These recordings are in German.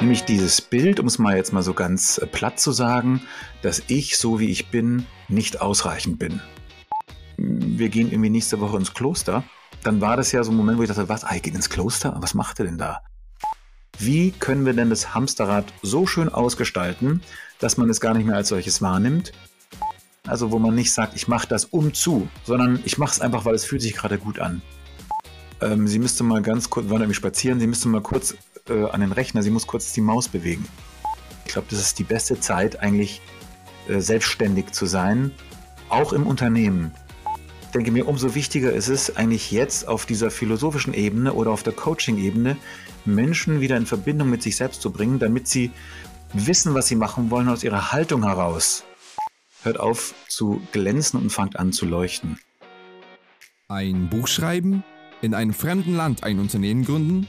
Nämlich dieses Bild, um es mal jetzt mal so ganz äh, platt zu sagen, dass ich, so wie ich bin, nicht ausreichend bin. Wir gehen irgendwie nächste Woche ins Kloster. Dann war das ja so ein Moment, wo ich dachte, was, ah, ich gehe ins Kloster? Was macht er denn da? Wie können wir denn das Hamsterrad so schön ausgestalten, dass man es gar nicht mehr als solches wahrnimmt? Also wo man nicht sagt, ich mache das um zu, sondern ich mache es einfach, weil es fühlt sich gerade gut an. Ähm, sie müsste mal ganz kurz, waren nämlich spazieren, sie müsste mal kurz äh, an den Rechner, sie muss kurz die Maus bewegen. Ich glaube, das ist die beste Zeit, eigentlich äh, selbstständig zu sein, auch im Unternehmen. Ich denke mir, umso wichtiger ist es eigentlich jetzt auf dieser philosophischen Ebene oder auf der Coaching-Ebene, Menschen wieder in Verbindung mit sich selbst zu bringen, damit sie wissen, was sie machen wollen aus ihrer Haltung heraus. Hört auf zu glänzen und fangt an zu leuchten. Ein Buch schreiben, in einem fremden Land ein Unternehmen gründen,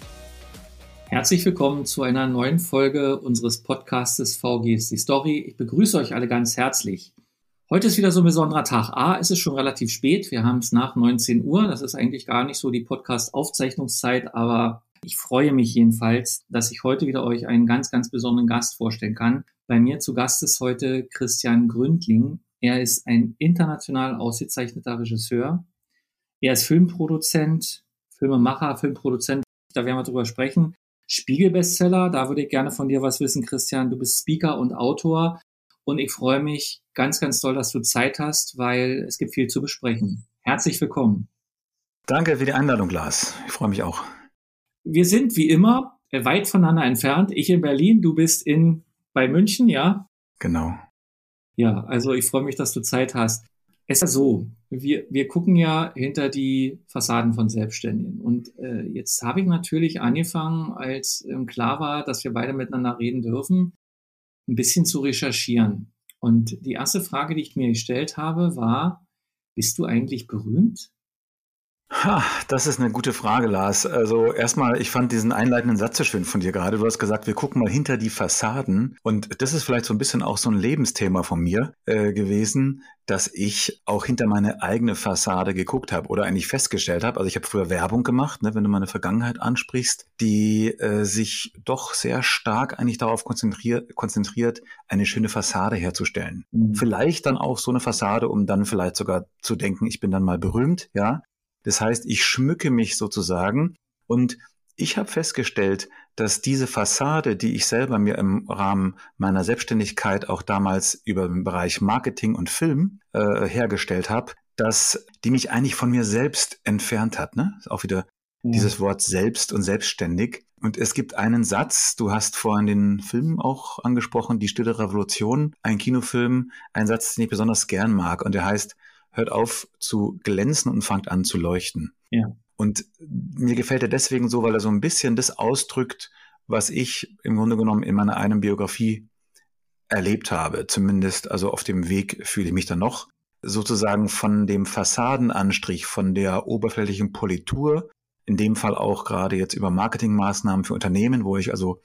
Herzlich willkommen zu einer neuen Folge unseres Podcastes VGSD Story. Ich begrüße euch alle ganz herzlich. Heute ist wieder so ein besonderer Tag. A, es ist schon relativ spät. Wir haben es nach 19 Uhr. Das ist eigentlich gar nicht so die Podcast-Aufzeichnungszeit, aber ich freue mich jedenfalls, dass ich heute wieder euch einen ganz, ganz besonderen Gast vorstellen kann. Bei mir zu Gast ist heute Christian Gründling. Er ist ein international ausgezeichneter Regisseur. Er ist Filmproduzent, Filmemacher, Filmproduzent. Da werden wir drüber sprechen. Spiegel-Bestseller. Da würde ich gerne von dir was wissen, Christian. Du bist Speaker und Autor und ich freue mich ganz, ganz doll, dass du Zeit hast, weil es gibt viel zu besprechen. Herzlich willkommen. Danke für die Einladung, Lars. Ich freue mich auch. Wir sind wie immer weit voneinander entfernt. Ich in Berlin, du bist in bei München, ja? Genau. Ja, also ich freue mich, dass du Zeit hast. Es ist so, wir, wir gucken ja hinter die Fassaden von Selbstständigen. Und äh, jetzt habe ich natürlich angefangen, als ähm, klar war, dass wir beide miteinander reden dürfen, ein bisschen zu recherchieren. Und die erste Frage, die ich mir gestellt habe, war, bist du eigentlich berühmt? Ha, das ist eine gute Frage, Lars. Also erstmal, ich fand diesen einleitenden Satz so schön von dir gerade. Du hast gesagt, wir gucken mal hinter die Fassaden. Und das ist vielleicht so ein bisschen auch so ein Lebensthema von mir äh, gewesen, dass ich auch hinter meine eigene Fassade geguckt habe oder eigentlich festgestellt habe. Also ich habe früher Werbung gemacht, ne, wenn du meine Vergangenheit ansprichst, die äh, sich doch sehr stark eigentlich darauf konzentriert, konzentriert eine schöne Fassade herzustellen. Mhm. Vielleicht dann auch so eine Fassade, um dann vielleicht sogar zu denken, ich bin dann mal berühmt, ja. Das heißt, ich schmücke mich sozusagen und ich habe festgestellt, dass diese Fassade, die ich selber mir im Rahmen meiner Selbstständigkeit auch damals über den Bereich Marketing und Film äh, hergestellt habe, dass die mich eigentlich von mir selbst entfernt hat. Ne? Auch wieder mhm. dieses Wort selbst und selbstständig. Und es gibt einen Satz, du hast vorhin den Film auch angesprochen, Die Stille Revolution, ein Kinofilm, ein Satz, den ich besonders gern mag. Und der heißt, hört auf zu glänzen und fangt an zu leuchten. Ja. Und mir gefällt er deswegen so, weil er so ein bisschen das ausdrückt, was ich im Grunde genommen in meiner einen Biografie erlebt habe. Zumindest, also auf dem Weg fühle ich mich dann noch. Sozusagen von dem Fassadenanstrich, von der oberflächlichen Politur in dem Fall auch gerade jetzt über Marketingmaßnahmen für Unternehmen, wo ich also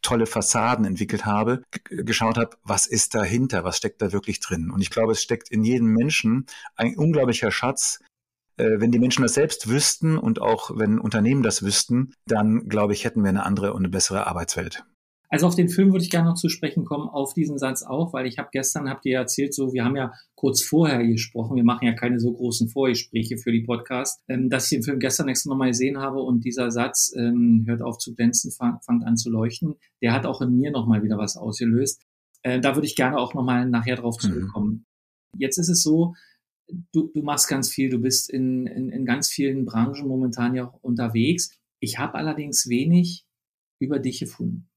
tolle Fassaden entwickelt habe, geschaut habe, was ist dahinter, was steckt da wirklich drin. Und ich glaube, es steckt in jedem Menschen ein unglaublicher Schatz. Äh, wenn die Menschen das selbst wüssten und auch wenn Unternehmen das wüssten, dann glaube ich, hätten wir eine andere und eine bessere Arbeitswelt. Also auf den Film würde ich gerne noch zu sprechen kommen, auf diesen Satz auch, weil ich habe gestern, habt ihr erzählt, so, wir haben ja kurz vorher gesprochen, wir machen ja keine so großen Vorgespräche für die Podcast, ähm, dass ich den Film gestern extra nochmal gesehen habe und dieser Satz, ähm, hört auf zu glänzen, fang, fangt an zu leuchten, der hat auch in mir nochmal wieder was ausgelöst. Äh, da würde ich gerne auch nochmal nachher drauf mhm. zurückkommen. Mhm. Jetzt ist es so, du, du machst ganz viel, du bist in, in, in ganz vielen Branchen momentan ja auch unterwegs. Ich habe allerdings wenig über dich gefunden.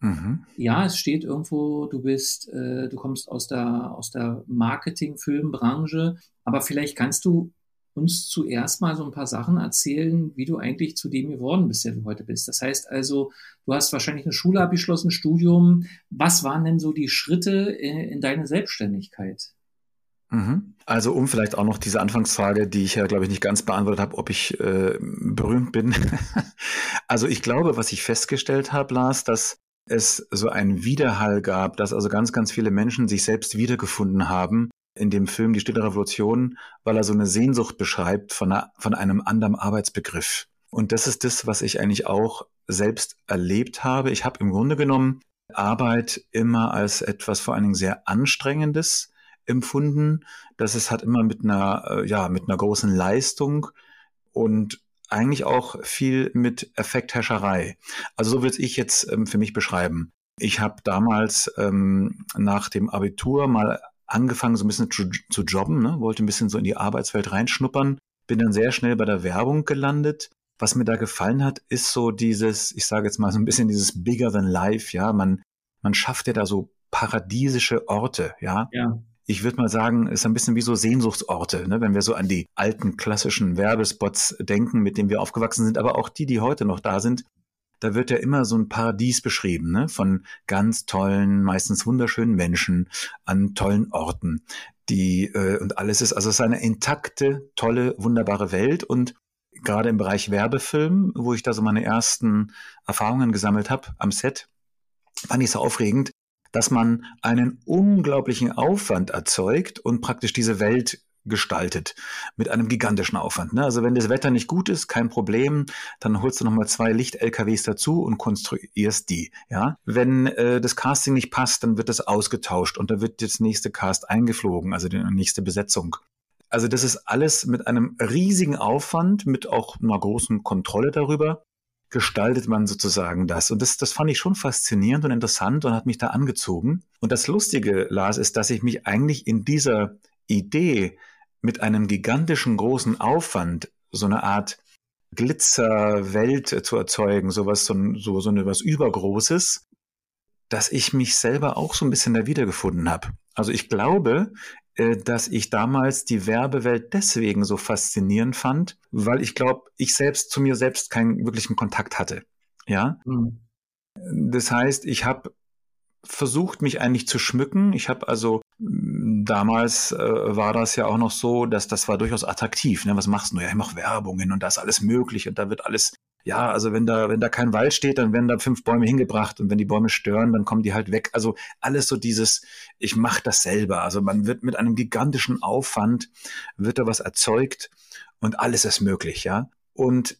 Mhm. Ja, es steht irgendwo, du bist, äh, du kommst aus der, aus der Marketing-Filmbranche, aber vielleicht kannst du uns zuerst mal so ein paar Sachen erzählen, wie du eigentlich zu dem geworden bist, der du heute bist. Das heißt also, du hast wahrscheinlich eine Schule abgeschlossen, Studium. Was waren denn so die Schritte in, in deine Selbstständigkeit? Mhm. Also um vielleicht auch noch diese Anfangsfrage, die ich ja, glaube ich, nicht ganz beantwortet habe, ob ich äh, berühmt bin. also ich glaube, was ich festgestellt habe, Lars, dass es so einen Widerhall gab, dass also ganz, ganz viele Menschen sich selbst wiedergefunden haben in dem Film Die Stille Revolution, weil er so eine Sehnsucht beschreibt von, einer, von einem anderen Arbeitsbegriff. Und das ist das, was ich eigentlich auch selbst erlebt habe. Ich habe im Grunde genommen Arbeit immer als etwas vor allen Dingen sehr Anstrengendes empfunden. dass es hat immer mit einer, äh, ja, mit einer großen Leistung und eigentlich auch viel mit Effekthäscherei. Also so würde ich jetzt ähm, für mich beschreiben. Ich habe damals ähm, nach dem Abitur mal angefangen, so ein bisschen zu, zu jobben, ne? wollte ein bisschen so in die Arbeitswelt reinschnuppern, bin dann sehr schnell bei der Werbung gelandet. Was mir da gefallen hat, ist so dieses, ich sage jetzt mal so ein bisschen dieses bigger than life, ja, man, man schafft ja da so paradiesische Orte, ja. ja ich würde mal sagen, ist ein bisschen wie so Sehnsuchtsorte, ne? wenn wir so an die alten klassischen Werbespots denken, mit denen wir aufgewachsen sind, aber auch die, die heute noch da sind. Da wird ja immer so ein Paradies beschrieben, ne? von ganz tollen, meistens wunderschönen Menschen an tollen Orten. Die äh, und alles ist, also es ist eine intakte, tolle, wunderbare Welt und gerade im Bereich Werbefilm, wo ich da so meine ersten Erfahrungen gesammelt habe am Set, fand ich so aufregend, dass man einen unglaublichen Aufwand erzeugt und praktisch diese Welt gestaltet mit einem gigantischen Aufwand. Ne? Also wenn das Wetter nicht gut ist, kein Problem, dann holst du nochmal zwei Licht-LKWs dazu und konstruierst die. Ja, wenn äh, das Casting nicht passt, dann wird das ausgetauscht und da wird das nächste Cast eingeflogen, also die nächste Besetzung. Also das ist alles mit einem riesigen Aufwand, mit auch einer großen Kontrolle darüber gestaltet man sozusagen das. Und das, das fand ich schon faszinierend und interessant und hat mich da angezogen. Und das Lustige, Lars, ist, dass ich mich eigentlich in dieser Idee mit einem gigantischen großen Aufwand, so eine Art Glitzerwelt zu erzeugen, sowas, so, so, so eine was Übergroßes, dass ich mich selber auch so ein bisschen da wiedergefunden habe. Also ich glaube, dass ich damals die Werbewelt deswegen so faszinierend fand, weil ich glaube, ich selbst zu mir selbst keinen wirklichen Kontakt hatte. Ja. Mhm. Das heißt, ich habe versucht, mich eigentlich zu schmücken. Ich habe also damals äh, war das ja auch noch so, dass das war durchaus attraktiv. Ne? Was machst du? Ja, ich mache Werbungen und da ist alles möglich und da wird alles ja, also wenn da, wenn da kein Wald steht, dann werden da fünf Bäume hingebracht und wenn die Bäume stören, dann kommen die halt weg. Also alles so dieses, ich mache das selber. Also man wird mit einem gigantischen Aufwand, wird da was erzeugt und alles ist möglich, ja. Und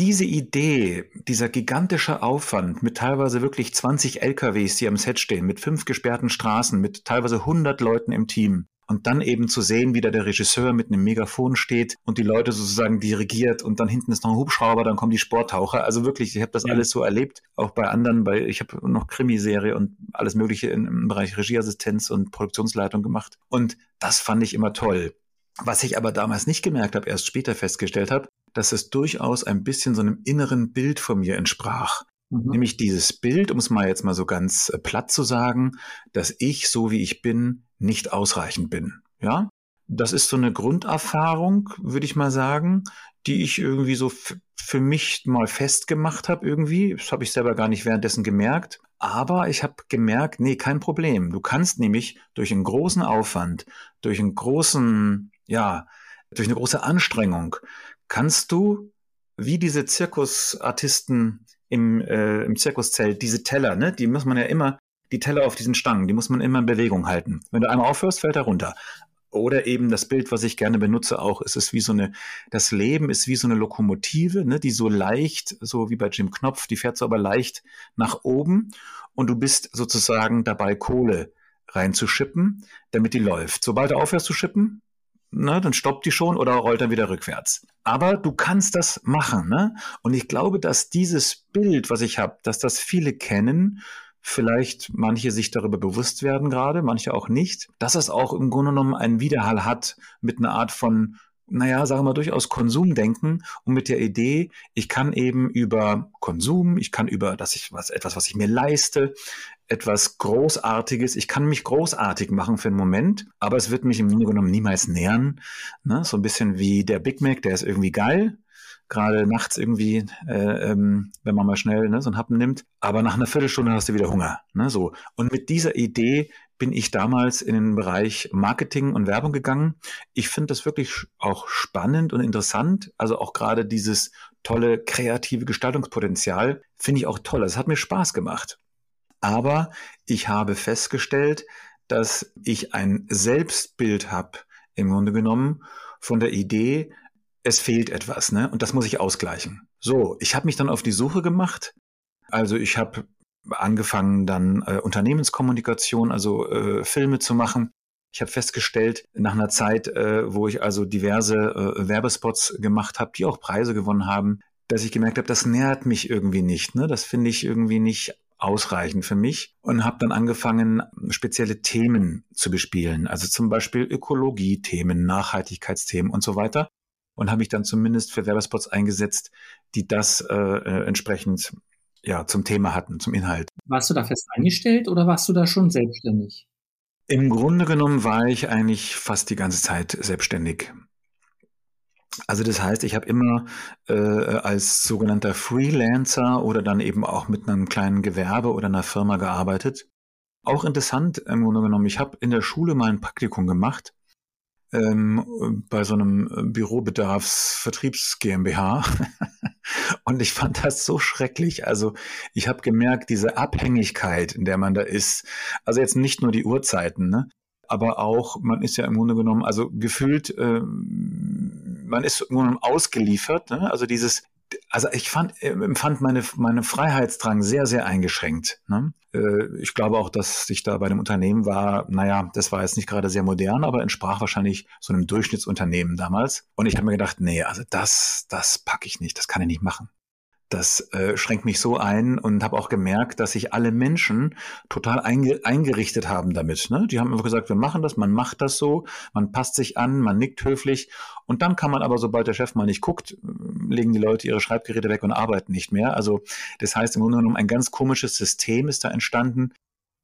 diese Idee, dieser gigantische Aufwand mit teilweise wirklich 20 LKWs, die am Set stehen, mit fünf gesperrten Straßen, mit teilweise 100 Leuten im Team, und dann eben zu sehen, wie da der Regisseur mit einem Megafon steht und die Leute sozusagen dirigiert und dann hinten ist noch ein Hubschrauber, dann kommen die Sporttaucher. Also wirklich, ich habe das ja. alles so erlebt, auch bei anderen, bei ich habe noch Krimiserie und alles Mögliche im Bereich Regieassistenz und Produktionsleitung gemacht. Und das fand ich immer toll. Was ich aber damals nicht gemerkt habe, erst später festgestellt habe, dass es durchaus ein bisschen so einem inneren Bild von mir entsprach. Mhm. Nämlich dieses Bild, um es mal jetzt mal so ganz äh, platt zu sagen, dass ich, so wie ich bin, nicht ausreichend bin. Ja, das ist so eine Grunderfahrung, würde ich mal sagen, die ich irgendwie so für mich mal festgemacht habe irgendwie. Das habe ich selber gar nicht währenddessen gemerkt. Aber ich habe gemerkt, nee, kein Problem. Du kannst nämlich durch einen großen Aufwand, durch einen großen, ja, durch eine große Anstrengung, kannst du wie diese Zirkusartisten im, äh, im Zirkuszelt, diese Teller, ne, die muss man ja immer, die Teller auf diesen Stangen, die muss man immer in Bewegung halten. Wenn du einmal aufhörst, fällt er runter. Oder eben das Bild, was ich gerne benutze, auch, es ist wie so eine, das Leben ist wie so eine Lokomotive, ne, die so leicht, so wie bei Jim Knopf, die fährt so aber leicht nach oben und du bist sozusagen dabei, Kohle reinzuschippen, damit die läuft. Sobald du aufhörst zu schippen, ne, dann stoppt die schon oder rollt dann wieder rückwärts. Aber du kannst das machen. Ne? Und ich glaube, dass dieses Bild, was ich habe, dass das viele kennen, vielleicht manche sich darüber bewusst werden gerade, manche auch nicht, dass es auch im Grunde genommen einen Widerhall hat mit einer Art von naja, sagen wir durchaus Konsumdenken und mit der Idee, ich kann eben über Konsum, ich kann über, dass ich was, etwas, was ich mir leiste, etwas Großartiges. Ich kann mich großartig machen für einen Moment, aber es wird mich im Grunde genommen niemals nähern. Ne? So ein bisschen wie der Big Mac, der ist irgendwie geil, gerade nachts irgendwie, äh, ähm, wenn man mal schnell ne, so einen Happen nimmt. Aber nach einer Viertelstunde hast du wieder Hunger. Ne, so. Und mit dieser Idee bin ich damals in den Bereich Marketing und Werbung gegangen. Ich finde das wirklich auch spannend und interessant. Also auch gerade dieses tolle kreative Gestaltungspotenzial finde ich auch toll. Es hat mir Spaß gemacht. Aber ich habe festgestellt, dass ich ein Selbstbild habe, im Grunde genommen, von der Idee, es fehlt etwas, ne? Und das muss ich ausgleichen. So, ich habe mich dann auf die Suche gemacht. Also ich habe angefangen, dann äh, Unternehmenskommunikation, also äh, Filme zu machen. Ich habe festgestellt, nach einer Zeit, äh, wo ich also diverse äh, Werbespots gemacht habe, die auch Preise gewonnen haben, dass ich gemerkt habe, das nährt mich irgendwie nicht. Ne? Das finde ich irgendwie nicht ausreichend für mich und habe dann angefangen, spezielle Themen zu bespielen, also zum Beispiel Ökologie-Themen, Nachhaltigkeitsthemen und so weiter und habe mich dann zumindest für Werbespots eingesetzt, die das äh, äh, entsprechend ja zum Thema hatten, zum Inhalt. Warst du da fest eingestellt oder warst du da schon selbstständig? Im Grunde genommen war ich eigentlich fast die ganze Zeit selbstständig. Also das heißt, ich habe immer äh, als sogenannter Freelancer oder dann eben auch mit einem kleinen Gewerbe oder einer Firma gearbeitet. Auch interessant im Grunde genommen, ich habe in der Schule mal ein Praktikum gemacht ähm, bei so einem Bürobedarfsvertriebs GmbH. Und ich fand das so schrecklich. Also ich habe gemerkt, diese Abhängigkeit, in der man da ist, also jetzt nicht nur die Uhrzeiten, ne? aber auch, man ist ja im Grunde genommen, also gefühlt, äh, man ist im Grunde genommen ausgeliefert. Ne? Also dieses, also ich fand, äh, empfand meine, meine Freiheitsdrang sehr, sehr eingeschränkt. Ne? Äh, ich glaube auch, dass ich da bei dem Unternehmen war, naja, das war jetzt nicht gerade sehr modern, aber entsprach wahrscheinlich so einem Durchschnittsunternehmen damals. Und ich habe mir gedacht, nee, also das, das packe ich nicht, das kann ich nicht machen das äh, schränkt mich so ein und habe auch gemerkt, dass sich alle Menschen total einge eingerichtet haben damit. Ne? Die haben einfach gesagt, wir machen das, man macht das so, man passt sich an, man nickt höflich und dann kann man aber, sobald der Chef mal nicht guckt, legen die Leute ihre Schreibgeräte weg und arbeiten nicht mehr. Also das heißt im Grunde genommen, ein ganz komisches System ist da entstanden,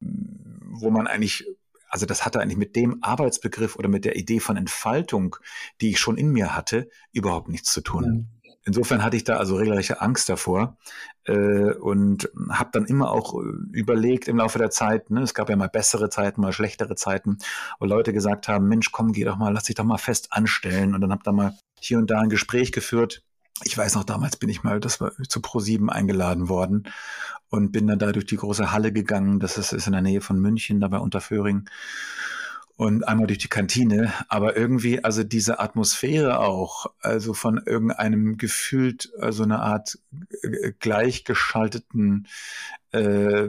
wo man eigentlich also das hatte eigentlich mit dem Arbeitsbegriff oder mit der Idee von Entfaltung, die ich schon in mir hatte, überhaupt nichts zu tun. Ja insofern hatte ich da also regelrechte Angst davor äh, und habe dann immer auch äh, überlegt im Laufe der Zeit, ne, es gab ja mal bessere Zeiten, mal schlechtere Zeiten, wo Leute gesagt haben, Mensch, komm, geh doch mal, lass dich doch mal fest anstellen und dann habe da mal hier und da ein Gespräch geführt. Ich weiß noch, damals bin ich mal, das war zu Pro7 eingeladen worden und bin dann da durch die große Halle gegangen. Das ist, ist in der Nähe von München, da bei Unterföhring und einmal durch die Kantine, aber irgendwie, also diese Atmosphäre auch, also von irgendeinem gefühlt, also eine Art gleichgeschalteten, äh,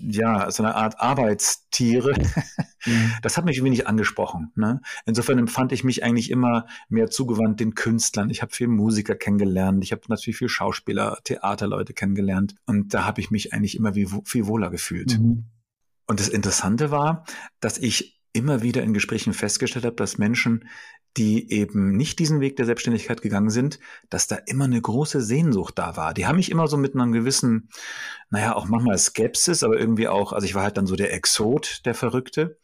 ja, so eine Art Arbeitstiere, mhm. das hat mich wenig angesprochen. Ne? Insofern empfand ich mich eigentlich immer mehr zugewandt den Künstlern. Ich habe viel Musiker kennengelernt, ich habe natürlich viel Schauspieler, Theaterleute kennengelernt und da habe ich mich eigentlich immer wie, viel wohler gefühlt. Mhm. Und das Interessante war, dass ich immer wieder in Gesprächen festgestellt habe, dass Menschen, die eben nicht diesen Weg der Selbstständigkeit gegangen sind, dass da immer eine große Sehnsucht da war. Die haben mich immer so mit einem gewissen, naja, auch manchmal Skepsis, aber irgendwie auch, also ich war halt dann so der Exot, der Verrückte,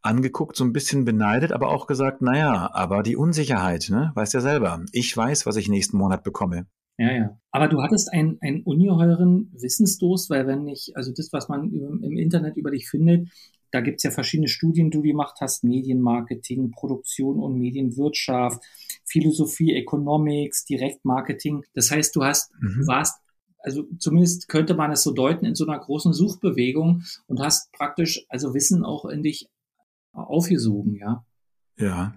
angeguckt, so ein bisschen beneidet, aber auch gesagt, naja, aber die Unsicherheit, ne, weißt ja selber. Ich weiß, was ich nächsten Monat bekomme. Ja, ja. Aber du hattest einen, einen ungeheuren Wissensdurst, weil wenn ich, also das, was man im Internet über dich findet, da gibt's ja verschiedene Studien, die du gemacht hast, Medienmarketing, Produktion und Medienwirtschaft, Philosophie, Economics, Direktmarketing. Das heißt, du hast, mhm. warst, also zumindest könnte man es so deuten, in so einer großen Suchbewegung und hast praktisch also Wissen auch in dich aufgesogen, ja. Ja.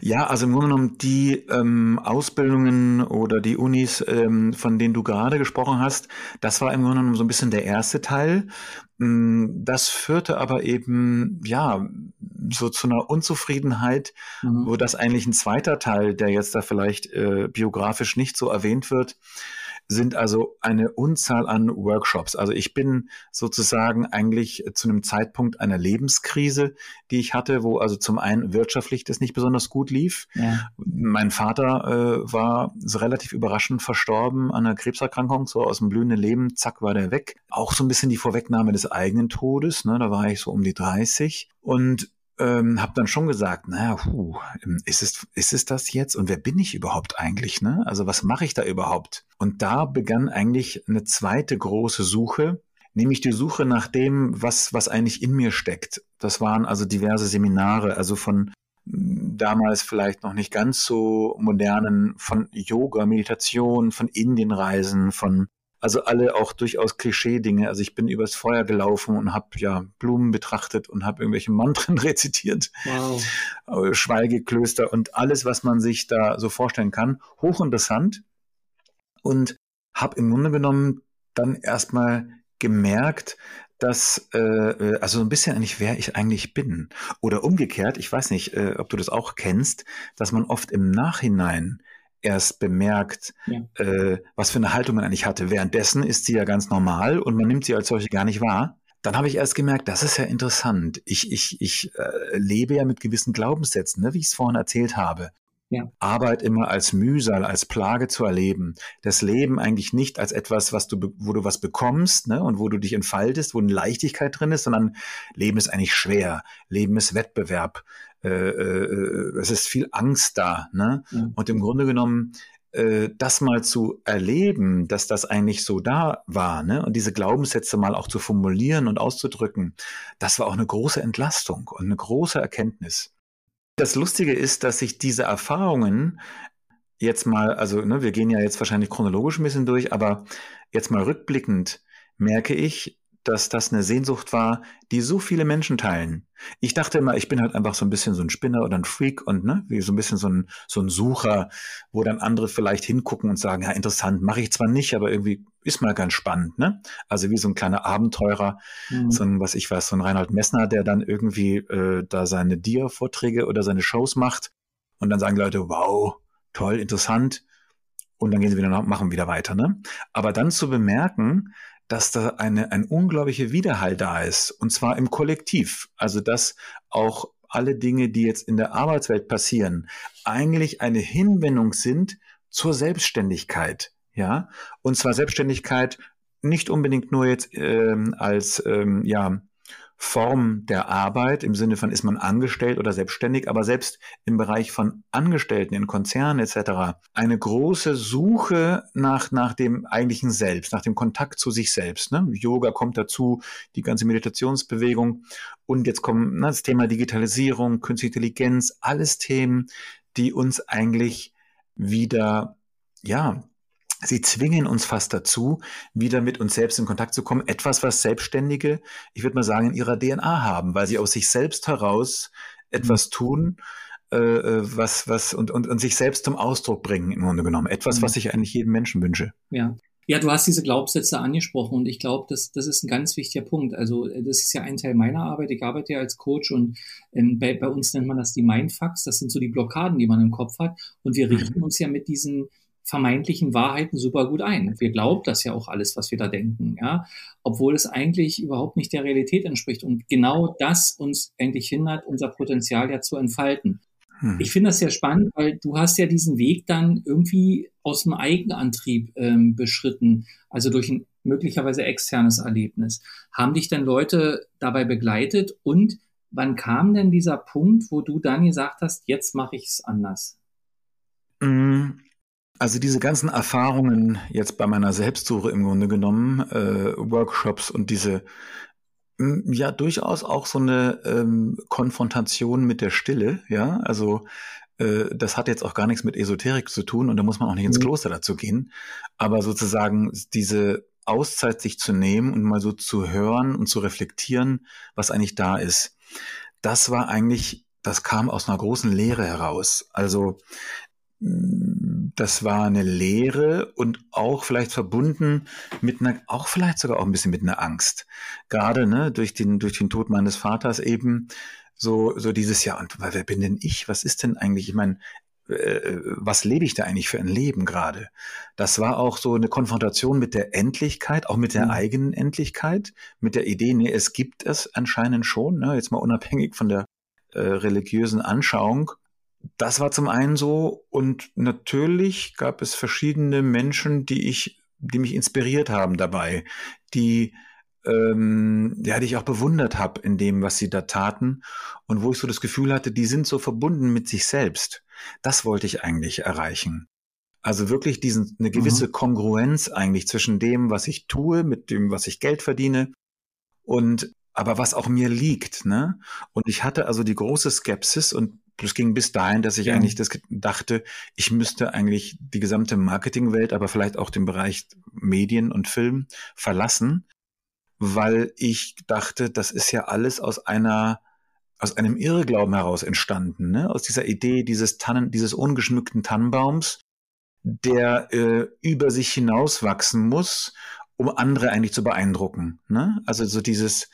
Ja, also im Grunde genommen die ähm, Ausbildungen oder die Unis, ähm, von denen du gerade gesprochen hast, das war im Grunde genommen so ein bisschen der erste Teil. Mm, das führte aber eben, ja, so zu einer Unzufriedenheit, mhm. wo das eigentlich ein zweiter Teil, der jetzt da vielleicht äh, biografisch nicht so erwähnt wird, sind also eine Unzahl an Workshops. Also ich bin sozusagen eigentlich zu einem Zeitpunkt einer Lebenskrise, die ich hatte, wo also zum einen wirtschaftlich das nicht besonders gut lief. Ja. Mein Vater äh, war so relativ überraschend verstorben an einer Krebserkrankung, so aus dem blühenden Leben, zack, war der weg. Auch so ein bisschen die Vorwegnahme des eigenen Todes, ne? da war ich so um die 30. Und ähm, habe dann schon gesagt, naja, puh, ähm, ist es, ist es das jetzt? Und wer bin ich überhaupt eigentlich? Ne? Also was mache ich da überhaupt? Und da begann eigentlich eine zweite große Suche, nämlich die Suche nach dem, was, was eigentlich in mir steckt. Das waren also diverse Seminare, also von hm, damals vielleicht noch nicht ganz so modernen, von Yoga, Meditation, von Indienreisen, von also alle auch durchaus Klischee-Dinge. Also ich bin übers Feuer gelaufen und habe ja Blumen betrachtet und habe irgendwelche Mantren rezitiert. Wow. Äh, Schweigeklöster und alles, was man sich da so vorstellen kann. Hochinteressant. Und habe im Grunde genommen dann erstmal gemerkt, dass, äh, äh, also so ein bisschen eigentlich, wer ich eigentlich bin. Oder umgekehrt, ich weiß nicht, äh, ob du das auch kennst, dass man oft im Nachhinein erst bemerkt, ja. äh, was für eine Haltung man eigentlich hatte. Währenddessen ist sie ja ganz normal und man nimmt sie als solche gar nicht wahr. Dann habe ich erst gemerkt, das ist ja interessant. Ich, ich, ich äh, lebe ja mit gewissen Glaubenssätzen, ne, wie ich es vorhin erzählt habe ja. Arbeit immer als Mühsal, als Plage zu erleben. Das Leben eigentlich nicht als etwas, was du, wo du was bekommst ne, und wo du dich entfaltest, wo eine Leichtigkeit drin ist, sondern Leben ist eigentlich schwer. Leben ist Wettbewerb. Äh, äh, es ist viel Angst da. Ne? Mhm. Und im Grunde genommen äh, das mal zu erleben, dass das eigentlich so da war, ne? Und diese Glaubenssätze mal auch zu formulieren und auszudrücken, das war auch eine große Entlastung und eine große Erkenntnis. Das Lustige ist, dass sich diese Erfahrungen jetzt mal, also ne, wir gehen ja jetzt wahrscheinlich chronologisch ein bisschen durch, aber jetzt mal rückblickend merke ich, dass das eine Sehnsucht war, die so viele Menschen teilen. Ich dachte immer, ich bin halt einfach so ein bisschen so ein Spinner oder ein Freak und ne, wie so ein bisschen so ein, so ein Sucher, wo dann andere vielleicht hingucken und sagen, ja, interessant, mache ich zwar nicht, aber irgendwie ist mal ganz spannend, ne? Also wie so ein kleiner Abenteurer, mhm. so ein, was ich weiß, so ein Reinhold Messner, der dann irgendwie äh, da seine Dia-Vorträge oder seine Shows macht und dann sagen Leute, wow, toll, interessant. Und dann gehen sie wieder nach, machen wieder weiter, ne? Aber dann zu bemerken, dass da eine, ein unglaublicher Widerhall da ist, und zwar im Kollektiv. Also, dass auch alle Dinge, die jetzt in der Arbeitswelt passieren, eigentlich eine Hinwendung sind zur Selbstständigkeit. Ja, und zwar Selbstständigkeit nicht unbedingt nur jetzt ähm, als ähm, ja Form der Arbeit im Sinne von ist man angestellt oder selbstständig, aber selbst im Bereich von Angestellten in Konzernen etc. eine große Suche nach, nach dem eigentlichen Selbst, nach dem Kontakt zu sich selbst. Ne? Yoga kommt dazu, die ganze Meditationsbewegung und jetzt kommt ne, das Thema Digitalisierung, Künstliche Intelligenz, alles Themen, die uns eigentlich wieder ja, Sie zwingen uns fast dazu, wieder mit uns selbst in Kontakt zu kommen. Etwas, was Selbstständige, ich würde mal sagen, in ihrer DNA haben, weil sie aus sich selbst heraus etwas mhm. tun, äh, äh, was, was und, und, und sich selbst zum Ausdruck bringen, im Grunde genommen. Etwas, mhm. was ich eigentlich jedem Menschen wünsche. Ja. Ja, du hast diese Glaubenssätze angesprochen und ich glaube, das, das ist ein ganz wichtiger Punkt. Also das ist ja ein Teil meiner Arbeit. Ich arbeite ja als Coach und ähm, bei, bei uns nennt man das die Mindfucks. Das sind so die Blockaden, die man im Kopf hat. Und wir richten mhm. uns ja mit diesen vermeintlichen Wahrheiten super gut ein. Wir glauben das ja auch alles, was wir da denken, ja, obwohl es eigentlich überhaupt nicht der Realität entspricht und genau das uns eigentlich hindert, unser Potenzial ja zu entfalten. Hm. Ich finde das sehr spannend, weil du hast ja diesen Weg dann irgendwie aus dem Eigenantrieb ähm, beschritten, also durch ein möglicherweise externes Erlebnis. Haben dich denn Leute dabei begleitet und wann kam denn dieser Punkt, wo du dann gesagt hast, jetzt mache ich es anders? Mm, also diese ganzen Erfahrungen jetzt bei meiner Selbstsuche im Grunde genommen, äh, Workshops und diese ja durchaus auch so eine ähm, Konfrontation mit der Stille, ja, also äh, das hat jetzt auch gar nichts mit Esoterik zu tun und da muss man auch nicht ins mhm. Kloster dazu gehen, aber sozusagen diese Auszeit sich zu nehmen und mal so zu hören und zu reflektieren, was eigentlich da ist. Das war eigentlich, das kam aus einer großen Lehre heraus. Also das war eine Lehre und auch vielleicht verbunden mit einer, auch vielleicht sogar auch ein bisschen mit einer Angst. Gerade ne, durch den, durch den Tod meines Vaters eben so, so dieses Jahr. Und wer bin denn ich? Was ist denn eigentlich? Ich meine, äh, was lebe ich da eigentlich für ein Leben gerade? Das war auch so eine Konfrontation mit der Endlichkeit, auch mit der mhm. eigenen Endlichkeit, mit der Idee, nee, es gibt es anscheinend schon, ne, jetzt mal unabhängig von der äh, religiösen Anschauung. Das war zum einen so und natürlich gab es verschiedene Menschen, die ich, die mich inspiriert haben dabei, die ähm, ja, die ich auch bewundert habe in dem, was sie da taten und wo ich so das Gefühl hatte, die sind so verbunden mit sich selbst. Das wollte ich eigentlich erreichen. Also wirklich diesen, eine gewisse mhm. Kongruenz eigentlich zwischen dem, was ich tue, mit dem, was ich Geld verdiene und aber was auch mir liegt, ne? Und ich hatte also die große Skepsis und das ging bis dahin, dass ich ja. eigentlich das dachte, ich müsste eigentlich die gesamte Marketingwelt, aber vielleicht auch den Bereich Medien und Film verlassen, weil ich dachte, das ist ja alles aus einer aus einem Irrglauben heraus entstanden, ne? aus dieser Idee dieses Tannen, dieses ungeschmückten Tannenbaums, der äh, über sich hinauswachsen muss, um andere eigentlich zu beeindrucken. Ne? Also so dieses,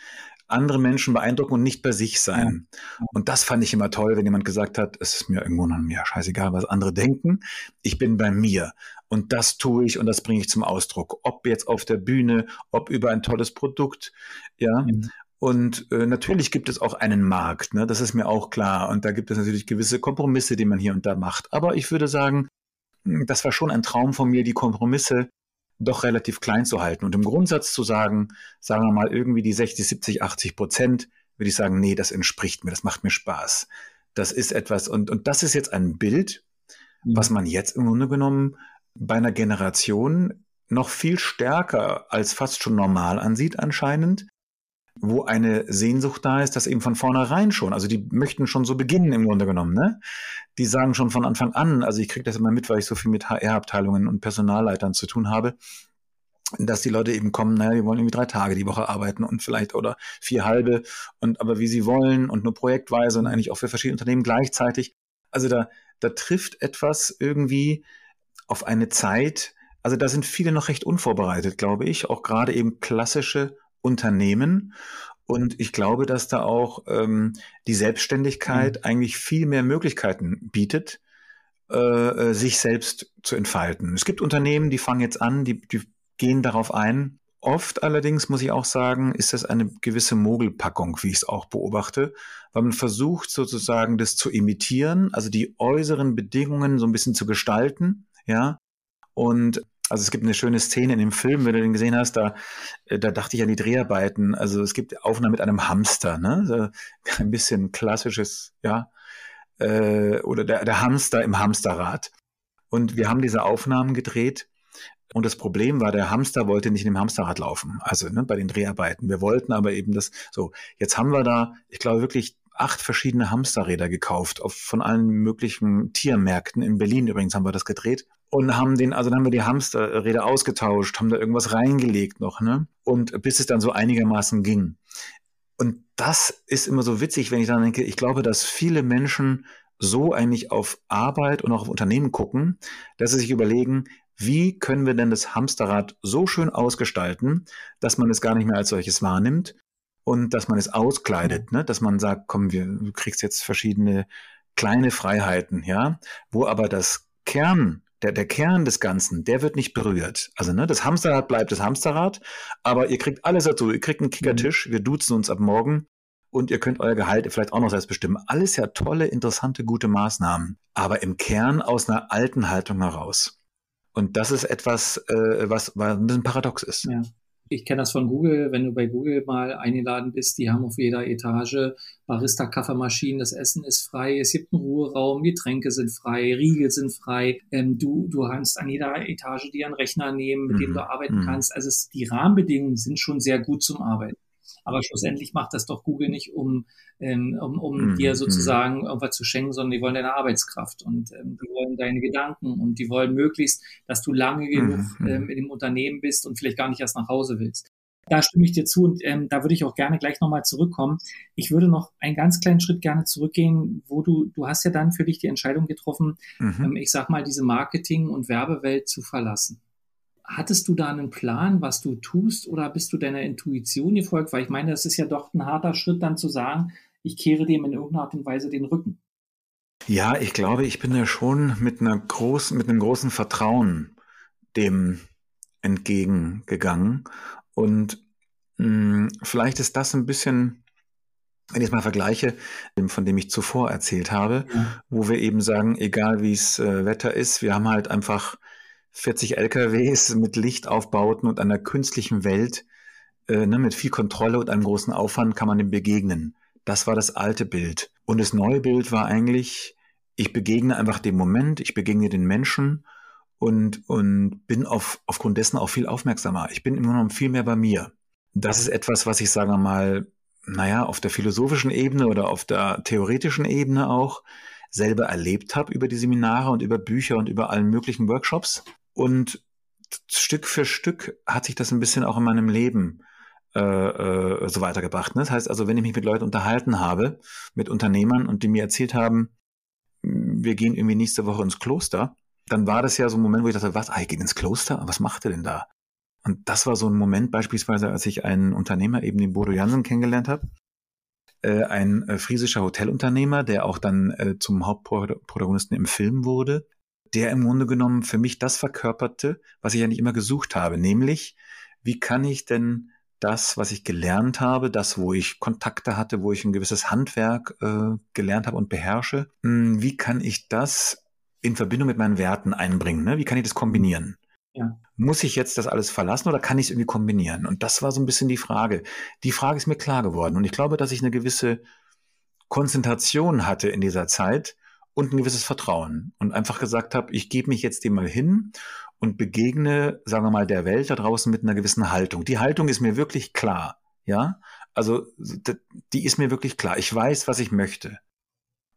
andere Menschen beeindrucken und nicht bei sich sein. Ja. Und das fand ich immer toll, wenn jemand gesagt hat, es ist mir irgendwo noch mir scheißegal, was andere denken. Ich bin bei mir. Und das tue ich und das bringe ich zum Ausdruck. Ob jetzt auf der Bühne, ob über ein tolles Produkt, ja. Mhm. Und äh, natürlich gibt es auch einen Markt, ne? das ist mir auch klar. Und da gibt es natürlich gewisse Kompromisse, die man hier und da macht. Aber ich würde sagen, das war schon ein Traum von mir, die Kompromisse doch relativ klein zu halten. Und im Grundsatz zu sagen, sagen wir mal irgendwie die 60, 70, 80 Prozent, würde ich sagen, nee, das entspricht mir, das macht mir Spaß. Das ist etwas, und, und das ist jetzt ein Bild, mhm. was man jetzt im Grunde genommen bei einer Generation noch viel stärker als fast schon normal ansieht anscheinend, wo eine Sehnsucht da ist, das eben von vornherein schon, also die möchten schon so beginnen im Grunde genommen, ne? Die sagen schon von Anfang an, also ich kriege das immer mit, weil ich so viel mit HR-Abteilungen und Personalleitern zu tun habe, dass die Leute eben kommen, naja, die wollen irgendwie drei Tage die Woche arbeiten und vielleicht oder vier halbe und aber wie sie wollen und nur projektweise und eigentlich auch für verschiedene Unternehmen gleichzeitig. Also da, da trifft etwas irgendwie auf eine Zeit, also da sind viele noch recht unvorbereitet, glaube ich, auch gerade eben klassische Unternehmen. Und ich glaube, dass da auch ähm, die Selbstständigkeit mhm. eigentlich viel mehr Möglichkeiten bietet, äh, äh, sich selbst zu entfalten. Es gibt Unternehmen, die fangen jetzt an, die, die gehen darauf ein. Oft allerdings, muss ich auch sagen, ist das eine gewisse Mogelpackung, wie ich es auch beobachte, weil man versucht sozusagen das zu imitieren, also die äußeren Bedingungen so ein bisschen zu gestalten, ja, und also es gibt eine schöne Szene in dem Film, wenn du den gesehen hast, da, äh, da dachte ich an die Dreharbeiten. Also es gibt Aufnahmen mit einem Hamster, ne? So ein bisschen klassisches, ja, äh, oder der, der Hamster im Hamsterrad. Und wir haben diese Aufnahmen gedreht. Und das Problem war, der Hamster wollte nicht in dem Hamsterrad laufen, also ne, bei den Dreharbeiten. Wir wollten aber eben das, so, jetzt haben wir da, ich glaube wirklich acht verschiedene Hamsterräder gekauft, auf, von allen möglichen Tiermärkten. In Berlin übrigens haben wir das gedreht. Und haben den, also dann haben wir die Hamsterräder ausgetauscht, haben da irgendwas reingelegt noch, ne? Und bis es dann so einigermaßen ging. Und das ist immer so witzig, wenn ich dann denke, ich glaube, dass viele Menschen so eigentlich auf Arbeit und auch auf Unternehmen gucken, dass sie sich überlegen, wie können wir denn das Hamsterrad so schön ausgestalten, dass man es gar nicht mehr als solches wahrnimmt und dass man es auskleidet, ne? dass man sagt, komm, wir, du kriegst jetzt verschiedene kleine Freiheiten, ja, wo aber das Kern, der, der Kern des Ganzen, der wird nicht berührt. Also ne, das Hamsterrad bleibt das Hamsterrad, aber ihr kriegt alles dazu. Ihr kriegt einen Kickertisch, wir duzen uns ab morgen und ihr könnt euer Gehalt vielleicht auch noch selbst bestimmen. Alles ja tolle, interessante, gute Maßnahmen, aber im Kern aus einer alten Haltung heraus. Und das ist etwas, äh, was, was ein bisschen paradox ist. Ja. Ich kenne das von Google, wenn du bei Google mal eingeladen bist, die haben auf jeder Etage Barista-Kaffeemaschinen, das Essen ist frei, es gibt einen Ruheraum, Getränke sind frei, Riegel sind frei, ähm, du, du kannst an jeder Etage dir einen Rechner nehmen, mit mhm. dem du arbeiten mhm. kannst. Also es, die Rahmenbedingungen sind schon sehr gut zum Arbeiten. Aber schlussendlich macht das doch Google nicht, um, ähm, um, um mhm. dir sozusagen irgendwas zu schenken, sondern die wollen deine Arbeitskraft und ähm, die wollen deine Gedanken und die wollen möglichst, dass du lange genug mhm. ähm, in dem Unternehmen bist und vielleicht gar nicht erst nach Hause willst. Da stimme ich dir zu und ähm, da würde ich auch gerne gleich nochmal zurückkommen. Ich würde noch einen ganz kleinen Schritt gerne zurückgehen, wo du, du hast ja dann für dich die Entscheidung getroffen, mhm. ähm, ich sag mal, diese Marketing- und Werbewelt zu verlassen. Hattest du da einen Plan, was du tust, oder bist du deiner Intuition gefolgt? Weil ich meine, das ist ja doch ein harter Schritt, dann zu sagen, ich kehre dem in irgendeiner Art und Weise den Rücken. Ja, ich glaube, ich bin da schon mit einer großen, mit einem großen Vertrauen dem entgegengegangen. Und mh, hm, vielleicht ist das ein bisschen, wenn ich es mal vergleiche, von dem ich zuvor erzählt habe, ja. wo wir eben sagen, egal wie es äh, Wetter ist, wir haben halt einfach 40 LKWs mit Lichtaufbauten und einer künstlichen Welt, äh, ne, mit viel Kontrolle und einem großen Aufwand kann man dem begegnen. Das war das alte Bild. Und das neue Bild war eigentlich, ich begegne einfach dem Moment, ich begegne den Menschen und, und bin auf, aufgrund dessen auch viel aufmerksamer. Ich bin immer noch viel mehr bei mir. Das ist etwas, was ich, sagen wir mal, naja, auf der philosophischen Ebene oder auf der theoretischen Ebene auch selber erlebt habe über die Seminare und über Bücher und über allen möglichen Workshops. Und Stück für Stück hat sich das ein bisschen auch in meinem Leben äh, äh, so weitergebracht. Ne? Das heißt also, wenn ich mich mit Leuten unterhalten habe, mit Unternehmern und die mir erzählt haben, wir gehen irgendwie nächste Woche ins Kloster, dann war das ja so ein Moment, wo ich dachte, was, ah, ich gehe ins Kloster? Was macht er denn da? Und das war so ein Moment beispielsweise, als ich einen Unternehmer, eben den Bodo Jansen, kennengelernt habe. Äh, ein äh, friesischer Hotelunternehmer, der auch dann äh, zum Hauptprotagonisten im Film wurde, der im Grunde genommen für mich das verkörperte, was ich ja nicht immer gesucht habe, nämlich, wie kann ich denn das, was ich gelernt habe, das, wo ich Kontakte hatte, wo ich ein gewisses Handwerk äh, gelernt habe und beherrsche, mh, hm, wie kann ich das in Verbindung mit meinen Werten einbringen? Ne? Wie kann ich das kombinieren? Ja. Muss ich jetzt das alles verlassen oder kann ich es irgendwie kombinieren? Und das war so ein bisschen die Frage. Die Frage ist mir klar geworden. Und ich glaube, dass ich eine gewisse Konzentration hatte in dieser Zeit und ein gewisses Vertrauen und einfach gesagt habe, ich gebe mich jetzt dem mal hin und begegne, sagen wir mal, der Welt da draußen mit einer gewissen Haltung. Die Haltung ist mir wirklich klar, ja. Also die ist mir wirklich klar. Ich weiß, was ich möchte.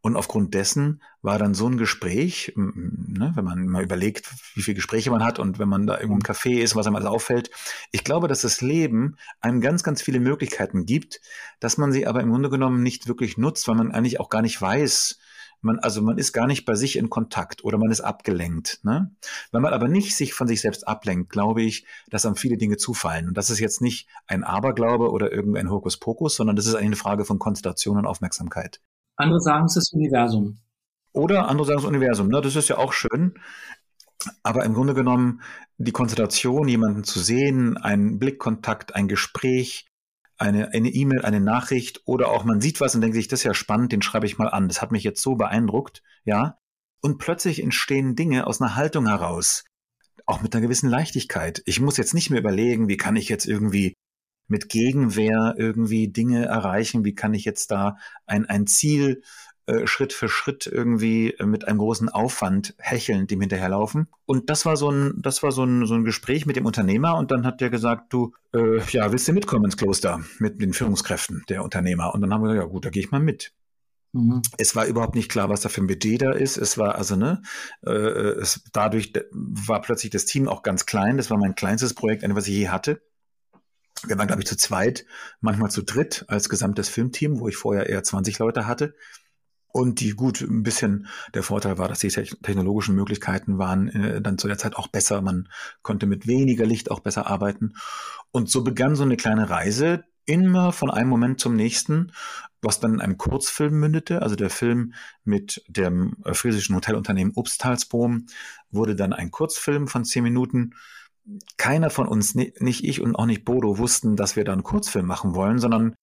Und aufgrund dessen war dann so ein Gespräch, ne, wenn man mal überlegt, wie viele Gespräche man hat und wenn man da im Café ist, was einem alles auffällt. Ich glaube, dass das Leben einem ganz, ganz viele Möglichkeiten gibt, dass man sie aber im Grunde genommen nicht wirklich nutzt, weil man eigentlich auch gar nicht weiß, man, also man ist gar nicht bei sich in Kontakt oder man ist abgelenkt. Ne? Wenn man aber nicht sich von sich selbst ablenkt, glaube ich, dass einem viele Dinge zufallen. Und das ist jetzt nicht ein Aberglaube oder irgendein Hokuspokus, sondern das ist eine Frage von Konzentration und Aufmerksamkeit. Andere sagen es ist das Universum. Oder andere sagen es Universum. Ne? Das ist ja auch schön. Aber im Grunde genommen die Konzentration, jemanden zu sehen, ein Blickkontakt, ein Gespräch, eine eine E-Mail, eine Nachricht oder auch man sieht was und denkt sich, das ist ja spannend, den schreibe ich mal an. Das hat mich jetzt so beeindruckt, ja. Und plötzlich entstehen Dinge aus einer Haltung heraus, auch mit einer gewissen Leichtigkeit. Ich muss jetzt nicht mehr überlegen, wie kann ich jetzt irgendwie mit Gegenwehr irgendwie Dinge erreichen, wie kann ich jetzt da ein, ein Ziel äh, Schritt für Schritt irgendwie äh, mit einem großen Aufwand hechelnd dem hinterherlaufen. Und das war so ein, das war so ein, so ein Gespräch mit dem Unternehmer und dann hat der gesagt, du, äh, ja, willst du mitkommen ins Kloster mit den Führungskräften der Unternehmer? Und dann haben wir gesagt, ja gut, da gehe ich mal mit. Mhm. Es war überhaupt nicht klar, was da für ein Budget da ist. Es war also, ne, äh, es, dadurch war plötzlich das Team auch ganz klein. Das war mein kleinstes Projekt, was ich je hatte. Wir waren, glaube ich, zu zweit, manchmal zu dritt als gesamtes Filmteam, wo ich vorher eher 20 Leute hatte. Und die gut, ein bisschen der Vorteil war, dass die technologischen Möglichkeiten waren äh, dann zu der Zeit auch besser. Man konnte mit weniger Licht auch besser arbeiten. Und so begann so eine kleine Reise, immer von einem Moment zum nächsten, was dann in einem Kurzfilm mündete. Also der Film mit dem äh, friesischen Hotelunternehmen Obstalsboom wurde dann ein Kurzfilm von zehn Minuten. Keiner von uns, nicht ich und auch nicht Bodo, wussten, dass wir da einen Kurzfilm machen wollen, sondern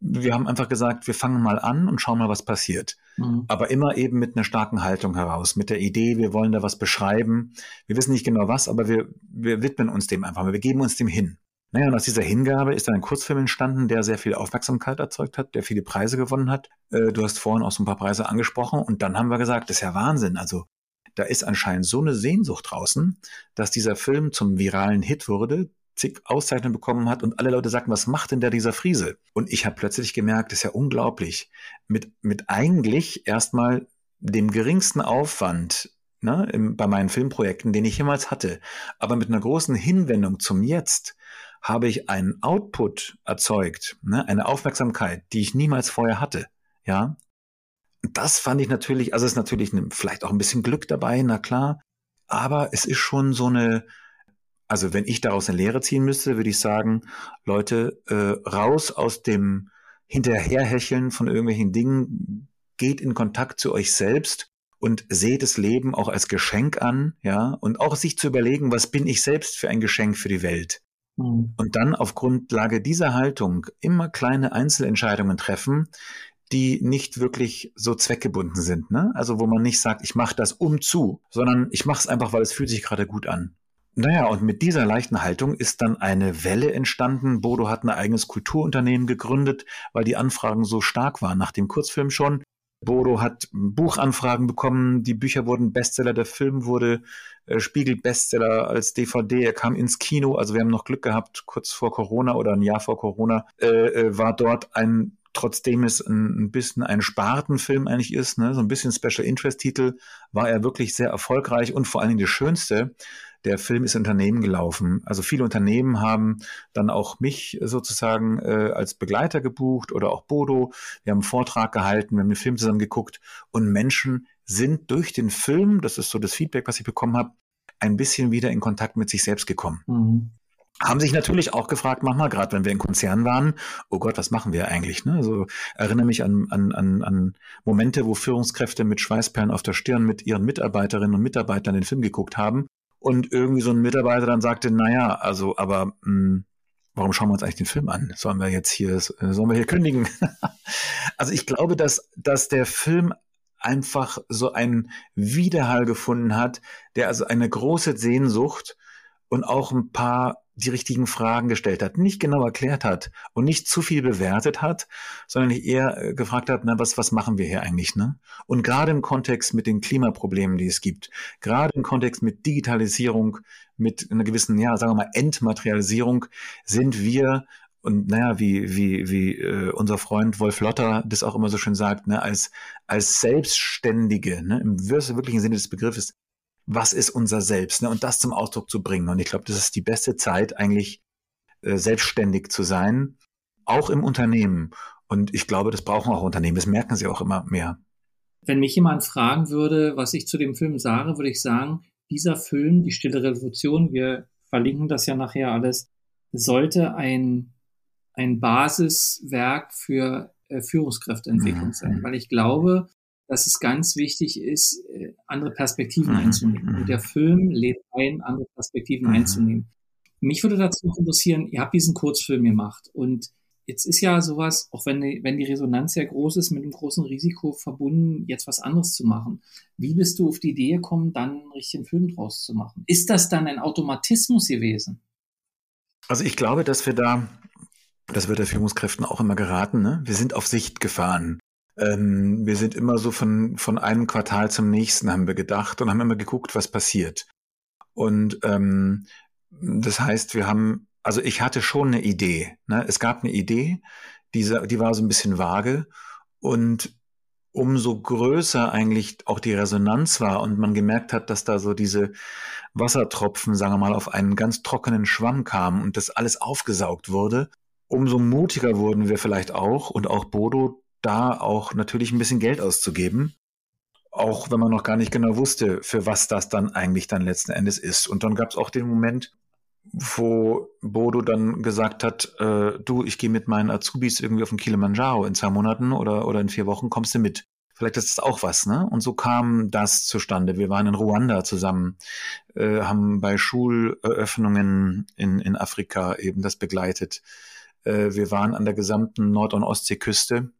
wir haben einfach gesagt, wir fangen mal an und schauen mal, was passiert. Mhm. Aber immer eben mit einer starken Haltung heraus, mit der Idee, wir wollen da was beschreiben. Wir wissen nicht genau was, aber wir, wir widmen uns dem einfach, wir geben uns dem hin. Naja, und aus dieser Hingabe ist dann ein Kurzfilm entstanden, der sehr viel Aufmerksamkeit erzeugt hat, der viele Preise gewonnen hat. Äh, du hast vorhin auch so ein paar Preise angesprochen und dann haben wir gesagt, das ist ja Wahnsinn. Also da ist anscheinend so eine Sehnsucht draußen, dass dieser Film zum viralen Hit wurde, zig Auszeichnungen bekommen hat und alle Leute sagten, was macht denn der dieser Friese? Und ich habe plötzlich gemerkt, das ist ja unglaublich, mit, mit eigentlich erstmal dem geringsten Aufwand ne, im, bei meinen Filmprojekten, den ich jemals hatte, aber mit einer großen Hinwendung zum Jetzt, habe ich einen Output erzeugt, ne, eine Aufmerksamkeit, die ich niemals vorher hatte. Ja, das fand ich natürlich, also es ist natürlich vielleicht auch ein bisschen Glück dabei, na klar, aber es ist schon so eine, also wenn ich daraus eine Lehre ziehen müsste, würde ich sagen, Leute, äh, raus aus dem Hinterherhecheln von irgendwelchen Dingen, geht in Kontakt zu euch selbst und seht das Leben auch als Geschenk an, ja, und auch sich zu überlegen, was bin ich selbst für ein Geschenk für die Welt. Mhm. Und dann auf Grundlage dieser Haltung immer kleine Einzelentscheidungen treffen, die nicht wirklich so zweckgebunden sind. Ne? Also wo man nicht sagt, ich mache das um zu, sondern ich mache es einfach, weil es fühlt sich gerade gut an. Naja, und mit dieser leichten Haltung ist dann eine Welle entstanden. Bodo hat ein eigenes Kulturunternehmen gegründet, weil die Anfragen so stark waren nach dem Kurzfilm schon. Bodo hat Buchanfragen bekommen, die Bücher wurden Bestseller, der Film wurde äh, Spiegel-Bestseller als DVD, er kam ins Kino, also wir haben noch Glück gehabt, kurz vor Corona oder ein Jahr vor Corona, äh, äh, war dort ein trotzdem es ein, ein, bisschen ein Spartenfilm eigentlich ist, ne, so ein bisschen Special Interest Titel, war er wirklich sehr erfolgreich und vor allen Dingen das Schönste, der Film ist Unternehmen gelaufen. Also viele Unternehmen haben dann auch mich sozusagen äh, als Begleiter gebucht oder auch Bodo. Wir haben einen Vortrag gehalten, wir haben den Film zusammen geguckt und Menschen sind durch den Film, das ist so das Feedback, was ich bekommen habe, ein bisschen wieder in Kontakt mit sich selbst gekommen. Mhm haben sich natürlich auch gefragt, manchmal, gerade wenn wir in Konzernen waren, oh Gott, was machen wir eigentlich? Ne? Also erinnere mich an, an, an, an Momente, wo Führungskräfte mit Schweißperlen auf der Stirn mit ihren Mitarbeiterinnen und Mitarbeitern den Film geguckt haben und irgendwie so ein Mitarbeiter dann sagte, naja, also, aber mh, hm, warum schauen wir uns eigentlich den Film an? Sollen wir jetzt hier, äh, sollen wir hier kündigen? also ich glaube, dass, dass der Film einfach so einen Widerhall gefunden hat, der also eine große Sehnsucht und auch ein paar die richtigen Fragen gestellt hat, nicht genau erklärt hat und nicht zu viel bewertet hat, sondern eher äh, gefragt hat, na, was, was machen wir hier eigentlich, ne? Und gerade im Kontext mit den Klimaproblemen, die es gibt, gerade im Kontext mit Digitalisierung, mit einer gewissen, ja, sagen wir mal, Entmaterialisierung, sind wir und naja, wie, wie, wie äh, unser Freund Wolf Lotter das auch immer so schön sagt, ne, als, als Selbstständige, ne, im wirklichen Sinne des Begriffes, was ist unser Selbst, ne? und das zum Ausdruck zu bringen. Und ich glaube, das ist die beste Zeit, eigentlich äh, selbstständig zu sein, auch im Unternehmen. Und ich glaube, das brauchen auch Unternehmen. Das merken sie auch immer mehr. Wenn mich jemand fragen würde, was ich zu dem Film sage, würde ich sagen, dieser Film, Die Stille Revolution, wir verlinken das ja nachher alles, sollte ein, ein Basiswerk für äh, Führungskräfteentwicklung mhm. sein. Weil ich glaube, dass es ganz wichtig ist, äh, andere Perspektiven mhm. einzunehmen. Und der Film lädt ein, andere Perspektiven mhm. einzunehmen. Mich würde dazu interessieren, ihr habt diesen Kurzfilm gemacht und jetzt ist ja sowas, auch wenn die, wenn die Resonanz sehr groß ist, mit einem großen Risiko verbunden, jetzt was anderes zu machen. Wie bist du auf die Idee gekommen, dann einen richtigen Film draus zu machen? Ist das dann ein Automatismus gewesen? Also ich glaube, dass wir da, das wird der Führungskräften auch immer geraten, ne? wir sind auf Sicht gefahren. Ähm, wir sind immer so von, von einem Quartal zum nächsten haben wir gedacht und haben immer geguckt, was passiert. Und ähm, das heißt, wir haben, also ich hatte schon eine Idee. Ne? Es gab eine Idee, diese, die war so ein bisschen vage und umso größer eigentlich auch die Resonanz war und man gemerkt hat, dass da so diese Wassertropfen, sagen wir mal, auf einen ganz trockenen Schwamm kamen und das alles aufgesaugt wurde, umso mutiger wurden wir vielleicht auch und auch Bodo da auch natürlich ein bisschen Geld auszugeben, auch wenn man noch gar nicht genau wusste, für was das dann eigentlich dann letzten Endes ist. Und dann gab es auch den Moment, wo Bodo dann gesagt hat, äh, du, ich gehe mit meinen Azubis irgendwie auf den Kilimanjaro in zwei Monaten oder, oder in vier Wochen, kommst du mit? Vielleicht ist das auch was, ne? Und so kam das zustande. Wir waren in Ruanda zusammen, äh, haben bei Schuleröffnungen in, in Afrika eben das begleitet. Äh, wir waren an der gesamten Nord- und Ostseeküste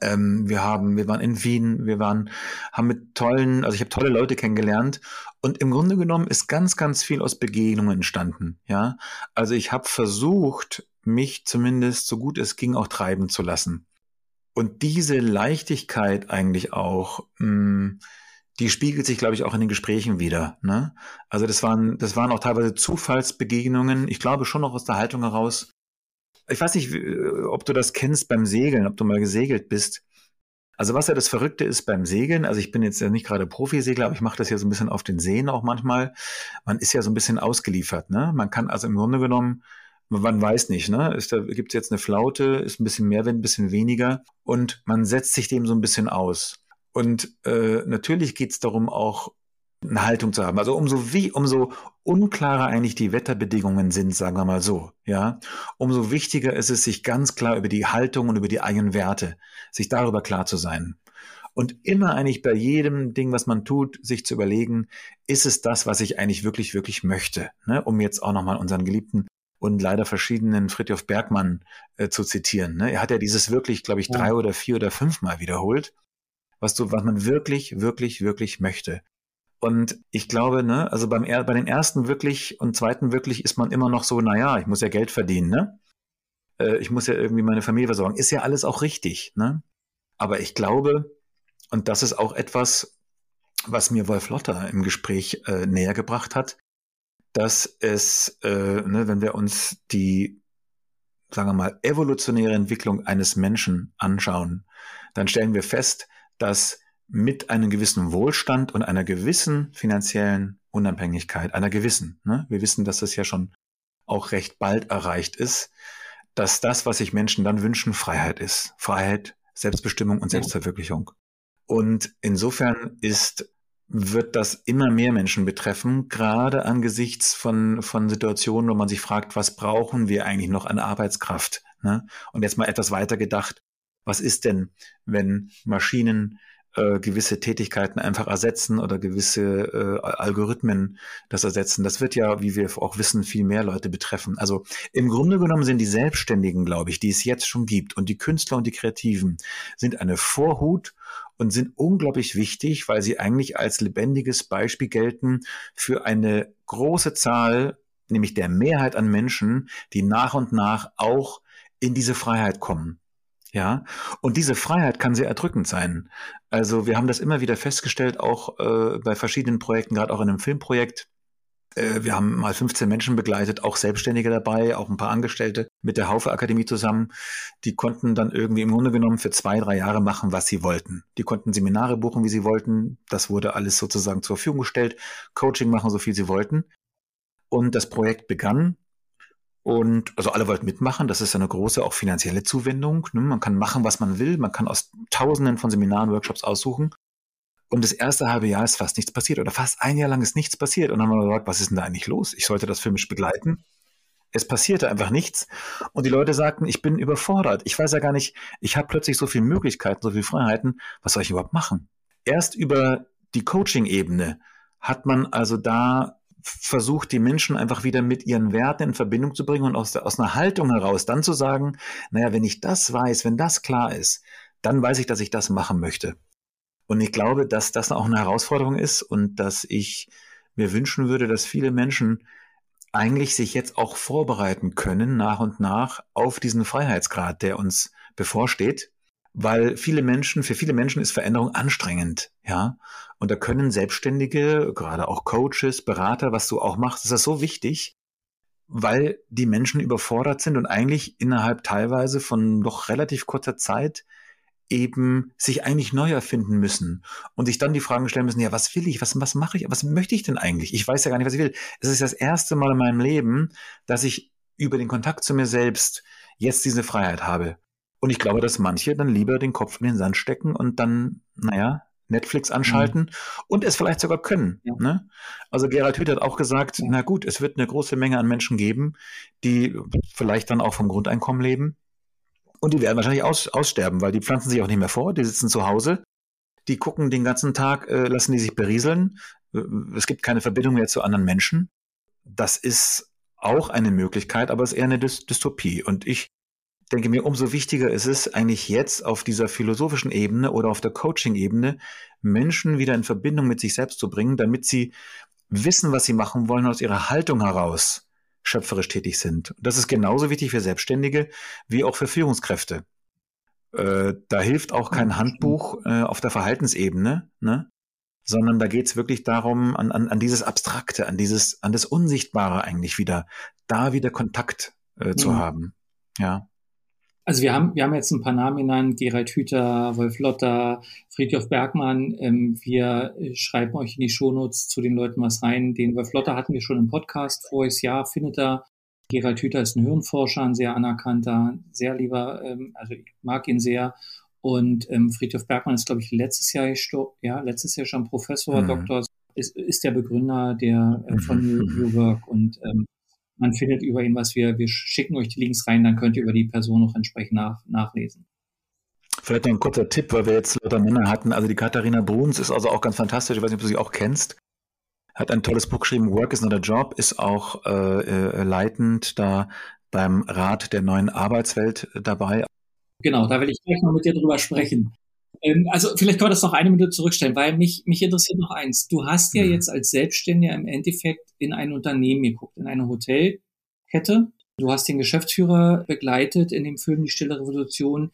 ähm, wir haben, wir waren in Wien, wir waren, haben mit tollen, also ich habe tolle Leute kennengelernt und im Grunde genommen ist ganz, ganz viel aus Begegnungen entstanden. Ja, also ich habe versucht, mich zumindest so gut es ging auch treiben zu lassen. Und diese Leichtigkeit eigentlich auch, mh, hm, die spiegelt sich, glaube ich, auch in den Gesprächen wieder. Ne? Also das waren, das waren auch teilweise Zufallsbegegnungen. Ich glaube schon noch aus der Haltung heraus, ich weiß nicht, ob du das kennst beim Segeln, ob du mal gesegelt bist. Also was ja das Verrückte ist beim Segeln, also ich bin jetzt ja nicht gerade Profisegler, aber ich mache das ja so ein bisschen auf den Seen auch manchmal. Man ist ja so ein bisschen ausgeliefert, ne? Man kann also im Grunde genommen, man weiß nicht, ne? Ist da gibt's jetzt eine Flaute, ist ein bisschen mehr Wind, ein bisschen weniger und man setzt sich dem so ein bisschen aus. Und äh, natürlich geht's darum auch eine Haltung zu haben. Also umso wie, umso unklarer eigentlich die Wetterbedingungen sind, sagen wir mal so, ja, umso wichtiger ist es, sich ganz klar über die Haltung und über die eigenen Werte, sich darüber klar zu sein. Und immer eigentlich bei jedem Ding, was man tut, sich zu überlegen, ist es das, was ich eigentlich wirklich, wirklich möchte? Ne? Um jetzt auch nochmal unseren geliebten und leider verschiedenen Friedhof Bergmann äh, zu zitieren. Ne? Er hat ja dieses wirklich, glaube ich, drei ja. oder vier oder fünfmal wiederholt, was du, was man wirklich, wirklich, wirklich möchte. Und ich glaube, ne, also beim, bei den ersten wirklich und zweiten wirklich ist man immer noch so, naja, ich muss ja Geld verdienen, ne? Äh, ich muss ja irgendwie meine Familie versorgen. Ist ja alles auch richtig, ne? Aber ich glaube, und das ist auch etwas, was mir Wolf Lotter im Gespräch äh, näher gebracht hat, dass es, äh, ne, wenn wir uns die, sagen wir mal, evolutionäre Entwicklung eines Menschen anschauen, dann stellen wir fest, dass mit einem gewissen Wohlstand und einer gewissen finanziellen Unabhängigkeit, einer gewissen, ne, wir wissen, dass das ja schon auch recht bald erreicht ist, dass das, was sich Menschen dann wünschen, Freiheit ist. Freiheit, Selbstbestimmung und Selbstverwirklichung. Und insofern ist wird das immer mehr Menschen betreffen, gerade angesichts von, von Situationen, wo man sich fragt, was brauchen wir eigentlich noch an Arbeitskraft? Ne? Und jetzt mal etwas weiter gedacht, was ist denn, wenn Maschinen äh, gewisse Tätigkeiten einfach ersetzen oder gewisse äh, Algorithmen das ersetzen. Das wird ja, wie wir auch wissen, viel mehr Leute betreffen. Also im Grunde genommen sind die Selbstständigen, glaube ich, die es jetzt schon gibt und die Künstler und die Kreativen sind eine Vorhut und sind unglaublich wichtig, weil sie eigentlich als lebendiges Beispiel gelten für eine große Zahl, nämlich der Mehrheit an Menschen, die nach und nach auch in diese Freiheit kommen. Ja, und diese Freiheit kann sehr erdrückend sein. Also wir haben das immer wieder festgestellt, auch äh, bei verschiedenen Projekten, gerade auch in einem Filmprojekt. Äh, wir haben mal 15 Menschen begleitet, auch Selbstständige dabei, auch ein paar Angestellte mit der Haufe Akademie zusammen. Die konnten dann irgendwie im Grunde genommen für zwei, drei Jahre machen, was sie wollten. Die konnten Seminare buchen, wie sie wollten. Das wurde alles sozusagen zur Verfügung gestellt. Coaching machen, so viel sie wollten. Und das Projekt begann und also alle wollten mitmachen. Das ist eine große auch finanzielle Zuwendung. Ne? Man kann machen, was man will. Man kann aus Tausenden von Seminaren, Workshops aussuchen. Und das erste halbe Jahr ist fast nichts passiert oder fast ein Jahr lang ist nichts passiert. Und dann haben wir gesagt, was ist denn da eigentlich los? Ich sollte das filmisch begleiten. Es passierte einfach nichts. Und die Leute sagten, ich bin überfordert. Ich weiß ja gar nicht, ich habe plötzlich so viele Möglichkeiten, so viele Freiheiten. Was soll ich überhaupt machen? Erst über die Coaching-Ebene hat man also da versucht, die Menschen einfach wieder mit ihren Werten in Verbindung zu bringen und aus, aus einer Haltung heraus dann zu sagen, naja, wenn ich das weiß, wenn das klar ist, dann weiß ich, dass ich das machen möchte. Und ich glaube, dass das auch eine Herausforderung ist und dass ich mir wünschen würde, dass viele Menschen eigentlich sich jetzt auch vorbereiten können, nach und nach auf diesen Freiheitsgrad, der uns bevorsteht weil viele Menschen, für viele Menschen ist Veränderung anstrengend, ja. Und da können Selbstständige, gerade auch Coaches, Berater, was du auch machst, ist das so wichtig, weil die Menschen überfordert sind und eigentlich innerhalb teilweise von doch relativ kurzer Zeit eben sich eigentlich neu erfinden müssen und sich dann die Fragen stellen müssen, ja, was will ich, was, was mache ich, was möchte ich denn eigentlich? Ich weiß ja gar nicht, was ich will. Es ist das erste Mal in meinem Leben, dass ich über den Kontakt zu mir selbst jetzt diese Freiheit habe. Und ich glaube, dass manche dann lieber den Kopf in den Sand stecken und dann, naja, Netflix anschalten mhm. und es vielleicht sogar können. Ja. Ne? Also Gerald Hüth hat auch gesagt, ja. na gut, es wird eine große Menge an Menschen geben, die vielleicht dann auch vom Grundeinkommen leben. Und die werden wahrscheinlich aus, aussterben, weil die pflanzen sich auch nicht mehr vor, die sitzen zu Hause, die gucken den ganzen Tag, äh, lassen die sich berieseln. Äh, es gibt keine Verbindung mehr zu anderen Menschen. Das ist auch eine Möglichkeit, aber es ist eher eine Dystopie. Und ich denke mir, umso wichtiger ist es eigentlich jetzt auf dieser philosophischen Ebene oder auf der Coaching-Ebene Menschen wieder in Verbindung mit sich selbst zu bringen, damit sie wissen, was sie machen wollen, aus ihrer Haltung heraus schöpferisch tätig sind. Das ist genauso wichtig für Selbstständige wie auch für Führungskräfte. Äh, da hilft auch kein Handbuch äh, auf der Verhaltensebene, ne? sondern da geht es wirklich darum, an, an, an dieses Abstrakte, an dieses, an das Unsichtbare eigentlich wieder, da wieder Kontakt äh, zu mhm. haben. Ja. Also wir haben, wir haben jetzt ein paar Namen genannt, Gerald Hüther, Wolf Lotter, Friedhof Bergmann. Ähm, wir schreiben euch in die Shownotes zu den Leuten was rein. Den Wolf Lotter hatten wir schon im Podcast voriges Jahr, findet er. Gerald Hüther ist ein Hirnforscher, ein sehr anerkannter, sehr lieber, ähm, also ich mag ihn sehr. Und ähm, Friedhof Bergmann ist, glaube ich, letztes Jahr ja, letztes Jahr schon Professor, mhm. Doktor, ist, ist der Begründer der äh, von mhm. New Work und ähm, man findet über ihn was. Wir, wir schicken euch die Links rein, dann könnt ihr über die Person noch entsprechend nach, nachlesen. Vielleicht noch ein kurzer Tipp, weil wir jetzt lauter Männer hatten. Also die Katharina Bruns ist also auch ganz fantastisch. Ich weiß nicht, ob du sie auch kennst. Hat ein tolles Buch geschrieben, Work is not a Job, ist auch äh, äh, leitend da beim Rat der neuen Arbeitswelt dabei. Genau, da will ich gleich noch mit dir drüber sprechen. Ähm, also vielleicht kann man das noch eine Minute zurückstellen, weil mich, mich interessiert noch eins. Du hast ja mhm. jetzt als Selbstständiger im Endeffekt in ein Unternehmen geguckt, in eine Hotelkette. Du hast den Geschäftsführer begleitet in dem Film Die Stille Revolution.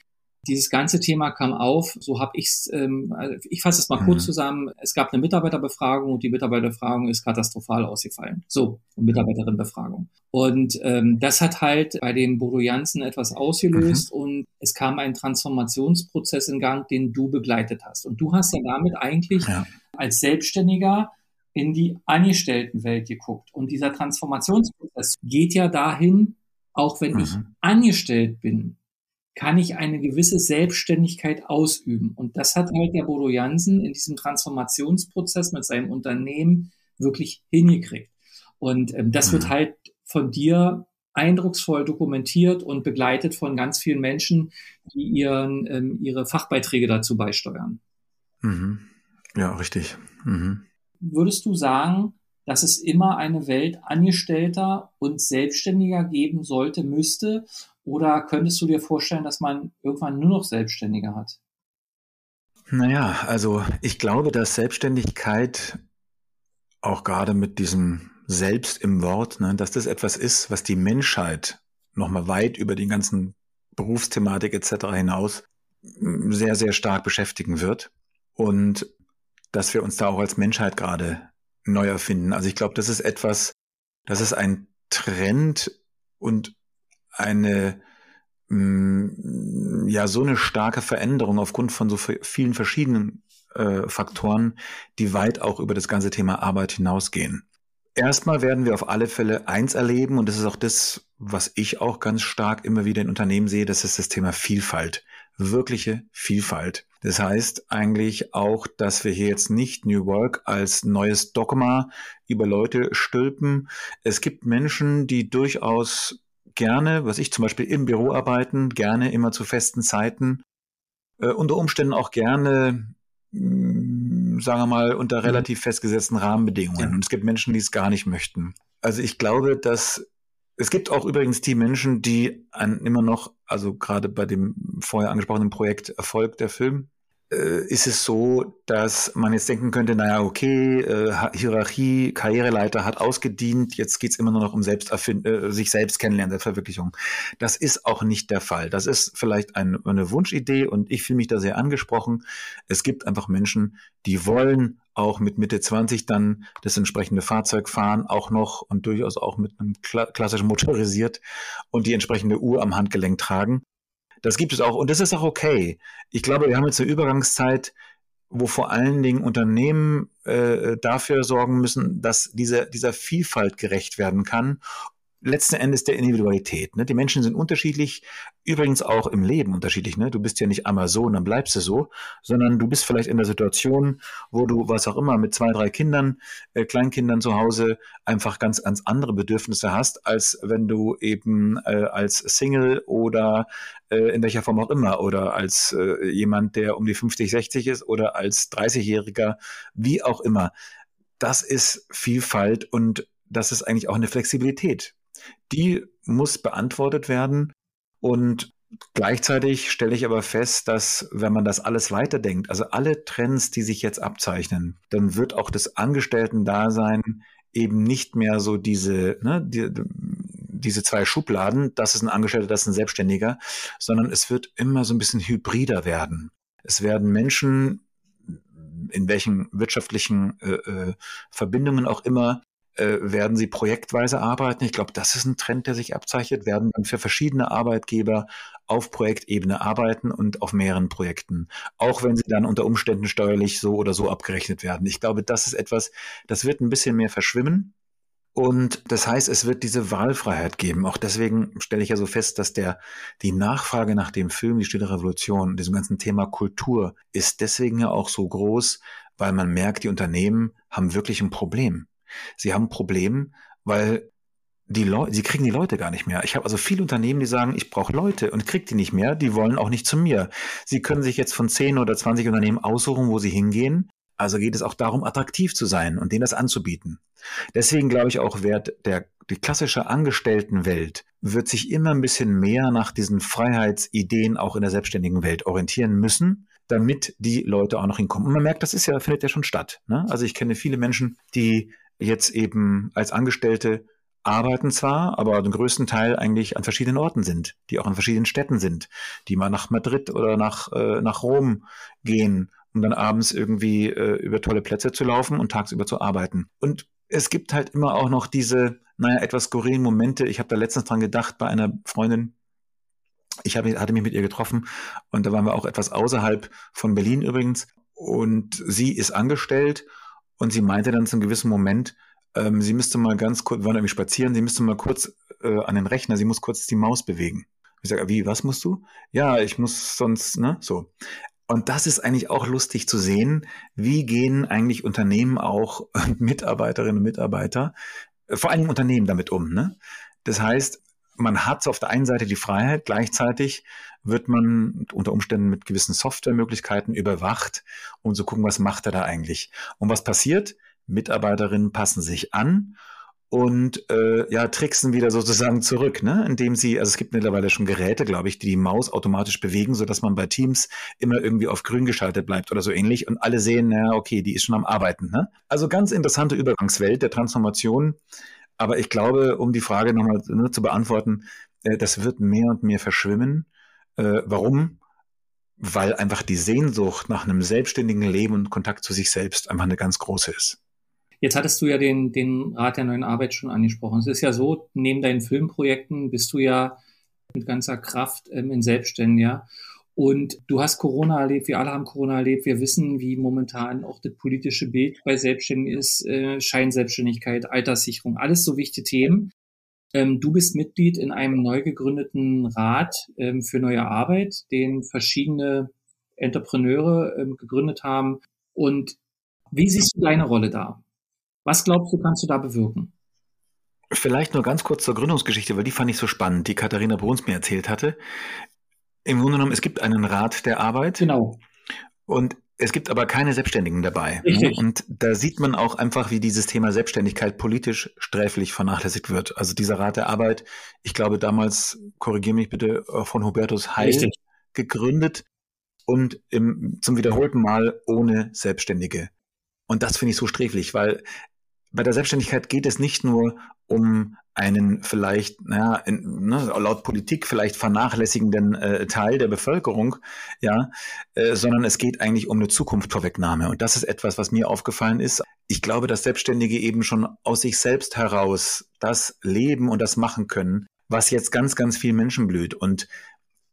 Dieses ganze Thema kam auf, so habe ich es, ähm, also ich fasse es mal mhm. kurz zusammen. Es gab eine Mitarbeiterbefragung und die Mitarbeiterbefragung ist katastrophal ausgefallen. So, Mitarbeiterinnenbefragung. Und ähm, das hat halt bei den Bodo Jansen etwas ausgelöst mhm. und es kam ein Transformationsprozess in Gang, den du begleitet hast. Und du hast ja damit eigentlich ja. als Selbstständiger in die Angestelltenwelt geguckt. Und dieser Transformationsprozess geht ja dahin, auch wenn mhm. ich angestellt bin, kann ich eine gewisse Selbstständigkeit ausüben. Und das hat halt der Bodo Jansen in diesem Transformationsprozess mit seinem Unternehmen wirklich hingekriegt. Und ähm, das wird mhm. halt von dir eindrucksvoll dokumentiert und begleitet von ganz vielen Menschen, die ihren, ähm, ihre Fachbeiträge dazu beisteuern. Mhm. Ja, richtig. Mhm. Würdest du sagen, dass es immer eine Welt Angestellter und Selbstständiger geben sollte, müsste? Oder könntest du dir vorstellen, dass man irgendwann nur noch Selbstständige hat? Naja, also ich glaube, dass Selbstständigkeit auch gerade mit diesem Selbst im Wort, ne, dass das etwas ist, was die Menschheit nochmal weit über die ganzen Berufsthematik etc. hinaus sehr, sehr stark beschäftigen wird. Und dass wir uns da auch als Menschheit gerade neu erfinden. Also ich glaube, das ist etwas, das ist ein Trend und eine mm, ja so eine starke Veränderung aufgrund von so vielen verschiedenen äh, Faktoren, die weit auch über das ganze Thema Arbeit hinausgehen. Erstmal werden wir auf alle Fälle eins erleben und das ist auch das, was ich auch ganz stark immer wieder in Unternehmen sehe, das ist das Thema Vielfalt, wirkliche Vielfalt. Das heißt eigentlich auch, dass wir hier jetzt nicht New Work als neues Dogma über Leute stülpen. Es gibt Menschen, die durchaus gerne, was ich zum Beispiel im Büro arbeiten, gerne immer zu festen Zeiten, äh, unter Umständen auch gerne, mh, mm, sagen wir mal, unter mhm. relativ festgesetzten Rahmenbedingungen. Ja. Und es gibt Menschen, die es gar nicht möchten. Also ich glaube, dass es gibt auch übrigens die Menschen, die an immer noch, also gerade bei dem vorher angesprochenen Projekt Erfolg der Film, ist es so, dass man jetzt denken könnte, naja, okay, äh, Hierarchie, Karriereleiter hat ausgedient, jetzt geht's immer nur noch um Selbsterfind äh, sich selbst kennenlernen, Selbstverwirklichung. Das ist auch nicht der Fall. Das ist vielleicht ein, eine Wunschidee und ich fühle mich da sehr angesprochen. Es gibt einfach Menschen, die wollen auch mit Mitte 20 dann das entsprechende Fahrzeug fahren, auch noch und durchaus auch mit einem kla klassischen motorisiert und die entsprechende Uhr am Handgelenk tragen. Das gibt es auch und das ist auch okay. Ich glaube, wir haben jetzt eine Übergangszeit, wo vor allen Dingen Unternehmen äh, dafür sorgen müssen, dass diese, dieser Vielfalt gerecht werden kann letzten Endes der Individualität. Ne? Die Menschen sind unterschiedlich, übrigens auch im Leben unterschiedlich. Ne? Du bist ja nicht einmal so und dann bleibst du so, sondern du bist vielleicht in der Situation, wo du, was auch immer, mit zwei, drei Kindern, äh, Kleinkindern zu Hause einfach ganz, ganz andere Bedürfnisse hast, als wenn du eben äh, als Single oder äh, in welcher Form auch immer oder als äh, jemand, der um die 50, 60 ist oder als 30-Jähriger, wie auch immer. Das ist Vielfalt und das ist eigentlich auch eine Flexibilität die muss beantwortet werden. Und gleichzeitig stelle ich aber fest, dass wenn man das alles weiterdenkt, also alle Trends, die sich jetzt abzeichnen, dann wird auch das Angestellten-Dasein eben nicht mehr so diese, ne, die, diese zwei Schubladen, das ist ein Angestellter, das ist ein Selbstständiger, sondern es wird immer so ein bisschen hybrider werden. Es werden Menschen, in welchen wirtschaftlichen äh, äh Verbindungen auch immer, äh, werden sie projektweise arbeiten. Ich glaube, das ist ein Trend, der sich abzeichnet, werden dann für verschiedene Arbeitgeber auf Projektebene arbeiten und auf mehreren Projekten, auch wenn sie dann unter Umständen steuerlich so oder so abgerechnet werden. Ich glaube, das ist etwas, das wird ein bisschen mehr verschwimmen. Und das heißt, es wird diese Wahlfreiheit geben. Auch deswegen stelle ich ja so fest, dass der, die Nachfrage nach dem Film, die Stille Revolution, diesem ganzen Thema Kultur ist deswegen ja auch so groß, weil man merkt, die Unternehmen haben wirklich ein Problem. Sie haben ein Problem, weil die Leute, sie kriegen die Leute gar nicht mehr. Ich habe also viele Unternehmen, die sagen, ich brauche Leute und kriege die nicht mehr, die wollen auch nicht zu mir. Sie können sich jetzt von 10 oder 20 Unternehmen aussuchen, wo sie hingehen. Also geht es auch darum, attraktiv zu sein und denen das anzubieten. Deswegen glaube ich auch, wird der, die klassische Angestelltenwelt wird sich immer ein bisschen mehr nach diesen Freiheitsideen auch in der selbstständigen Welt orientieren müssen, damit die Leute auch noch hinkommen. Und man merkt, das ist ja, findet ja schon statt. Ne? Also ich kenne viele Menschen, die jetzt eben als Angestellte arbeiten zwar, aber den größten Teil eigentlich an verschiedenen Orten sind, die auch an verschiedenen Städten sind, die mal nach Madrid oder nach, äh, nach Rom gehen, um dann abends irgendwie äh, über tolle Plätze zu laufen und tagsüber zu arbeiten. Und es gibt halt immer auch noch diese, naja, etwas skurrilen Momente. Ich habe da letztens dran gedacht bei einer Freundin, ich hab, hatte mich mit ihr getroffen und da waren wir auch etwas außerhalb von Berlin übrigens. Und sie ist angestellt und sie meinte dann zu einem gewissen Moment, ähm, sie müsste mal ganz kurz, wir waren nämlich spazieren, sie müsste mal kurz äh, an den Rechner, sie muss kurz die Maus bewegen. Ich sage, wie, was musst du? Ja, ich muss sonst, ne, so. Und das ist eigentlich auch lustig zu sehen, wie gehen eigentlich Unternehmen auch Mitarbeiterinnen und Mitarbeiter, äh, vor allem Unternehmen damit um. Ne? Das heißt, man hat auf der einen Seite die Freiheit, gleichzeitig wird man unter Umständen mit gewissen Softwaremöglichkeiten überwacht, um zu gucken, was macht er da eigentlich. Und was passiert? Mitarbeiterinnen passen sich an und äh, ja, tricksen wieder sozusagen zurück, ne? indem sie, also es gibt mittlerweile schon Geräte, glaube ich, die die Maus automatisch bewegen, so dass man bei Teams immer irgendwie auf grün geschaltet bleibt oder so ähnlich und alle sehen, na okay, die ist schon am Arbeiten. Ne? Also ganz interessante Übergangswelt der Transformation. Aber ich glaube, um die Frage nochmal ne, zu beantworten, äh, das wird mehr und mehr verschwimmen. Äh, warum? Weil einfach die Sehnsucht nach einem selbstständigen Leben und Kontakt zu sich selbst einfach eine ganz große ist. Jetzt hattest du ja den, den Rat der neuen Arbeit schon angesprochen. Es ist ja so, neben deinen Filmprojekten bist du ja mit ganzer Kraft ähm, in Selbstständiger. Und du hast Corona erlebt, wir alle haben Corona erlebt. Wir wissen, wie momentan auch das politische Bild bei Selbstständigen ist, äh, Scheinselbstständigkeit, Alterssicherung, alles so wichtige Themen. Ähm, du bist Mitglied in einem neu gegründeten Rat ähm, für neue Arbeit, den verschiedene Entrepreneure ähm, gegründet haben. Und wie siehst du deine Rolle da? Was glaubst du, kannst du da bewirken? Vielleicht nur ganz kurz zur Gründungsgeschichte, weil die fand ich so spannend, die Katharina Bruns mir erzählt hatte. Im Grunde genommen, es gibt einen Rat der Arbeit. Genau. Und es gibt aber keine Selbstständigen dabei. Richtig. Und da sieht man auch einfach, wie dieses Thema Selbstständigkeit politisch sträflich vernachlässigt wird. Also dieser Rat der Arbeit, ich glaube damals, korrigiere mich bitte, von Hubertus Heil Richtig. gegründet und im, zum wiederholten Mal ohne Selbstständige. Und das finde ich so sträflich, weil bei der Selbstständigkeit geht es nicht nur um einen vielleicht, naja, in, ne, laut Politik vielleicht vernachlässigenden äh, Teil der Bevölkerung, ja, äh, sondern es geht eigentlich um eine Zukunftsvorwegnahme. Und das ist etwas, was mir aufgefallen ist. Ich glaube, dass Selbstständige eben schon aus sich selbst heraus das leben und das machen können, was jetzt ganz, ganz vielen Menschen blüht. Und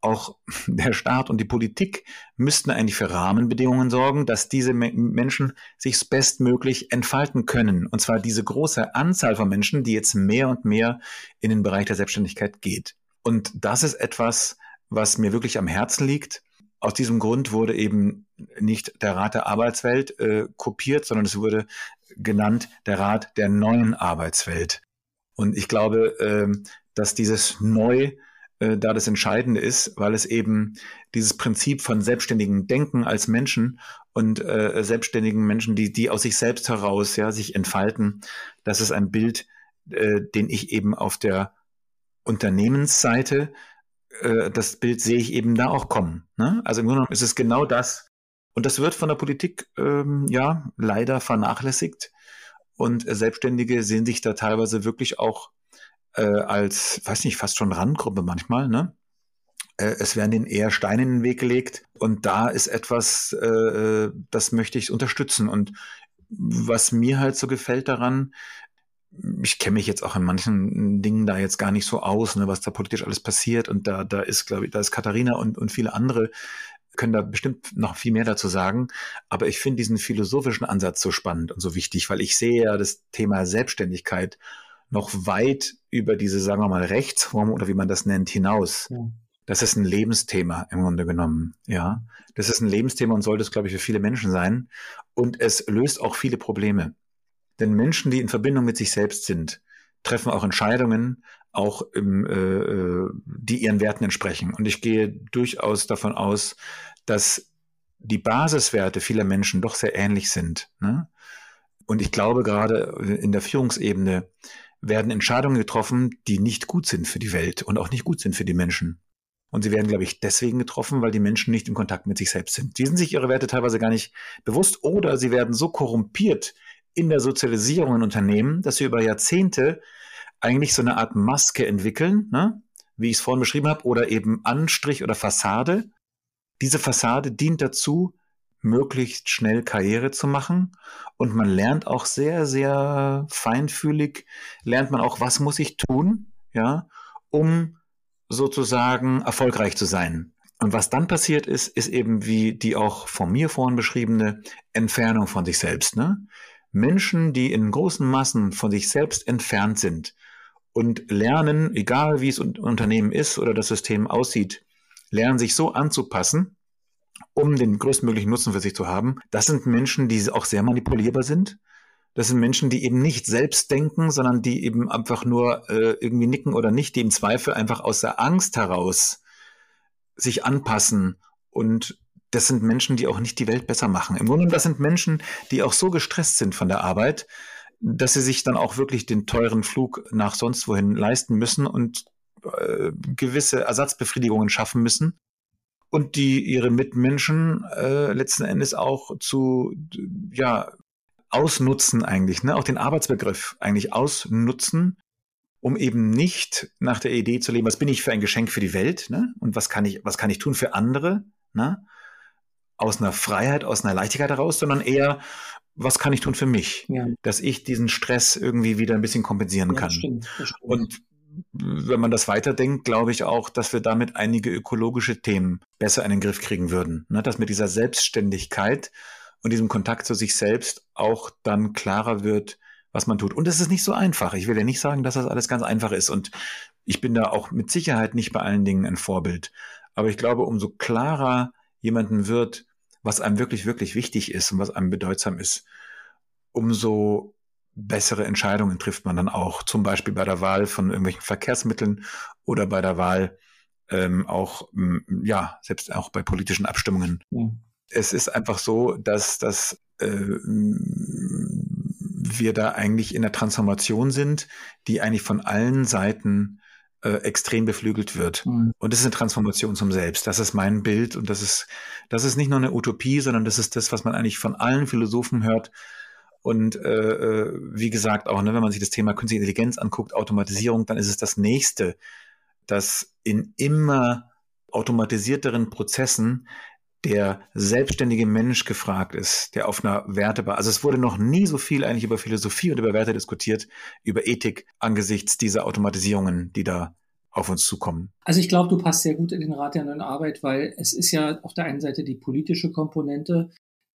auch der Staat und die Politik müssten eigentlich für Rahmenbedingungen sorgen, dass diese Menschen sich bestmöglich entfalten können. Und zwar diese große Anzahl von Menschen, die jetzt mehr und mehr in den Bereich der Selbstständigkeit geht. Und das ist etwas, was mir wirklich am Herzen liegt. Aus diesem Grund wurde eben nicht der Rat der Arbeitswelt äh, kopiert, sondern es wurde genannt der Rat der neuen Arbeitswelt. Und ich glaube, äh, dass dieses Neu äh, da das Entscheidende ist, weil es eben dieses Prinzip von selbstständigen Denken als Menschen und äh, selbstständigen Menschen, die, die aus sich selbst heraus ja, sich entfalten, das ist ein Bild, äh, den ich eben auf der Unternehmensseite, äh, das Bild sehe ich eben da auch kommen. Ne? Also im Grunde genommen ist es genau das. Und das wird von der Politik ähm, ja leider vernachlässigt. Und Selbstständige sehen sich da teilweise wirklich auch äh, als, weiß nicht, fast schon Randgruppe manchmal, ne? Äh, es werden denen eher Steine in den Weg gelegt und da ist etwas, äh, das möchte ich unterstützen. Und was mir halt so gefällt daran, ich kenne mich jetzt auch in manchen Dingen da jetzt gar nicht so aus, ne, was da politisch alles passiert. Und da, da ist, glaube ich, da ist Katharina und, und viele andere können da bestimmt noch viel mehr dazu sagen. Aber ich finde diesen philosophischen Ansatz so spannend und so wichtig, weil ich sehe ja das Thema Selbstständigkeit noch weit über diese, sagen wir mal, Rechtsform oder wie man das nennt, hinaus. Ja. Das ist ein Lebensthema im Grunde genommen. Ja, das ist ein Lebensthema und sollte es, glaube ich, für viele Menschen sein. Und es löst auch viele Probleme. Denn Menschen, die in Verbindung mit sich selbst sind, treffen auch Entscheidungen, auch im, äh, äh die ihren Werten entsprechen. Und ich gehe durchaus davon aus, dass die Basiswerte vieler Menschen doch sehr ähnlich sind. Ne? Und ich glaube gerade in der Führungsebene werden Entscheidungen getroffen, die nicht gut sind für die Welt und auch nicht gut sind für die Menschen. Und sie werden, glaube ich, deswegen getroffen, weil die Menschen nicht in Kontakt mit sich selbst sind. Die sind sich ihre Werte teilweise gar nicht bewusst oder sie werden so korrumpiert in der Sozialisierung in Unternehmen, dass sie über Jahrzehnte eigentlich so eine Art Maske entwickeln, ne? wie ich es vorhin beschrieben habe, oder eben Anstrich oder Fassade. Diese Fassade dient dazu, möglichst schnell Karriere zu machen. Und man lernt auch sehr, sehr feinfühlig, lernt man auch, was muss ich tun, ja, um sozusagen erfolgreich zu sein. Und was dann passiert ist, ist eben wie die auch von mir vorhin beschriebene Entfernung von sich selbst. Ne? Menschen, die in großen Massen von sich selbst entfernt sind und lernen, egal wie es Unternehmen ist oder das System aussieht, lernen sich so anzupassen, um den größtmöglichen Nutzen für sich zu haben. Das sind Menschen, die auch sehr manipulierbar sind. Das sind Menschen, die eben nicht selbst denken, sondern die eben einfach nur äh, irgendwie nicken oder nicht, die im Zweifel einfach aus der Angst heraus sich anpassen. Und das sind Menschen, die auch nicht die Welt besser machen. Im Grunde, das sind Menschen, die auch so gestresst sind von der Arbeit, dass sie sich dann auch wirklich den teuren Flug nach sonst wohin leisten müssen und äh, gewisse Ersatzbefriedigungen schaffen müssen, und die ihre Mitmenschen äh, letzten Endes auch zu ja ausnutzen eigentlich, ne? auch den Arbeitsbegriff eigentlich ausnutzen, um eben nicht nach der Idee zu leben, was bin ich für ein Geschenk für die Welt, ne? Und was kann ich, was kann ich tun für andere, ne? Aus einer Freiheit, aus einer Leichtigkeit heraus, sondern eher, was kann ich tun für mich, ja. dass ich diesen Stress irgendwie wieder ein bisschen kompensieren ja, kann. Das stimmt, das stimmt. Und wenn man das weiterdenkt, glaube ich auch, dass wir damit einige ökologische Themen besser in den Griff kriegen würden. Ne? Dass mit dieser Selbstständigkeit und diesem Kontakt zu sich selbst auch dann klarer wird, was man tut. Und es ist nicht so einfach. Ich will ja nicht sagen, dass das alles ganz einfach ist. Und ich bin da auch mit Sicherheit nicht bei allen Dingen ein Vorbild. Aber ich glaube, umso klarer jemanden wird, was einem wirklich, wirklich wichtig ist und was einem bedeutsam ist, umso bessere Entscheidungen trifft man dann auch, zum Beispiel bei der Wahl von irgendwelchen Verkehrsmitteln oder bei der Wahl ähm, auch, ja, selbst auch bei politischen Abstimmungen. Ja. Es ist einfach so, dass, dass äh, wir da eigentlich in der Transformation sind, die eigentlich von allen Seiten äh, extrem beflügelt wird. Mhm. Und das ist eine Transformation zum Selbst. Das ist mein Bild und das ist, das ist nicht nur eine Utopie, sondern das ist das, was man eigentlich von allen Philosophen hört, und äh, äh, wie gesagt, auch ne, wenn man sich das Thema Künstliche Intelligenz anguckt, Automatisierung, dann ist es das nächste, dass in immer automatisierteren Prozessen der selbstständige Mensch gefragt ist, der auf einer Werte, also es wurde noch nie so viel eigentlich über Philosophie und über Werte diskutiert, über Ethik angesichts dieser Automatisierungen, die da auf uns zukommen. Also ich glaube, du passt sehr gut in den Rat der neuen Arbeit, weil es ist ja auf der einen Seite die politische Komponente,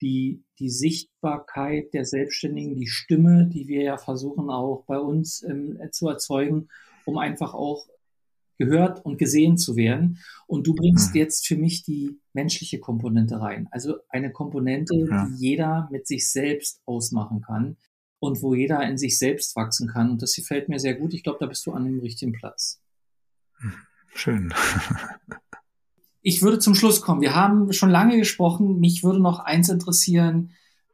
die, die Sichtbarkeit der Selbstständigen, die Stimme, die wir ja versuchen auch bei uns ähm, zu erzeugen, um einfach auch gehört und gesehen zu werden. Und du bringst mhm. jetzt für mich die menschliche Komponente rein. Also eine Komponente, ja. die jeder mit sich selbst ausmachen kann und wo jeder in sich selbst wachsen kann. Und das gefällt mir sehr gut. Ich glaube, da bist du an dem richtigen Platz. Schön. ich würde zum Schluss kommen. Wir haben schon lange gesprochen. Mich würde noch eins interessieren,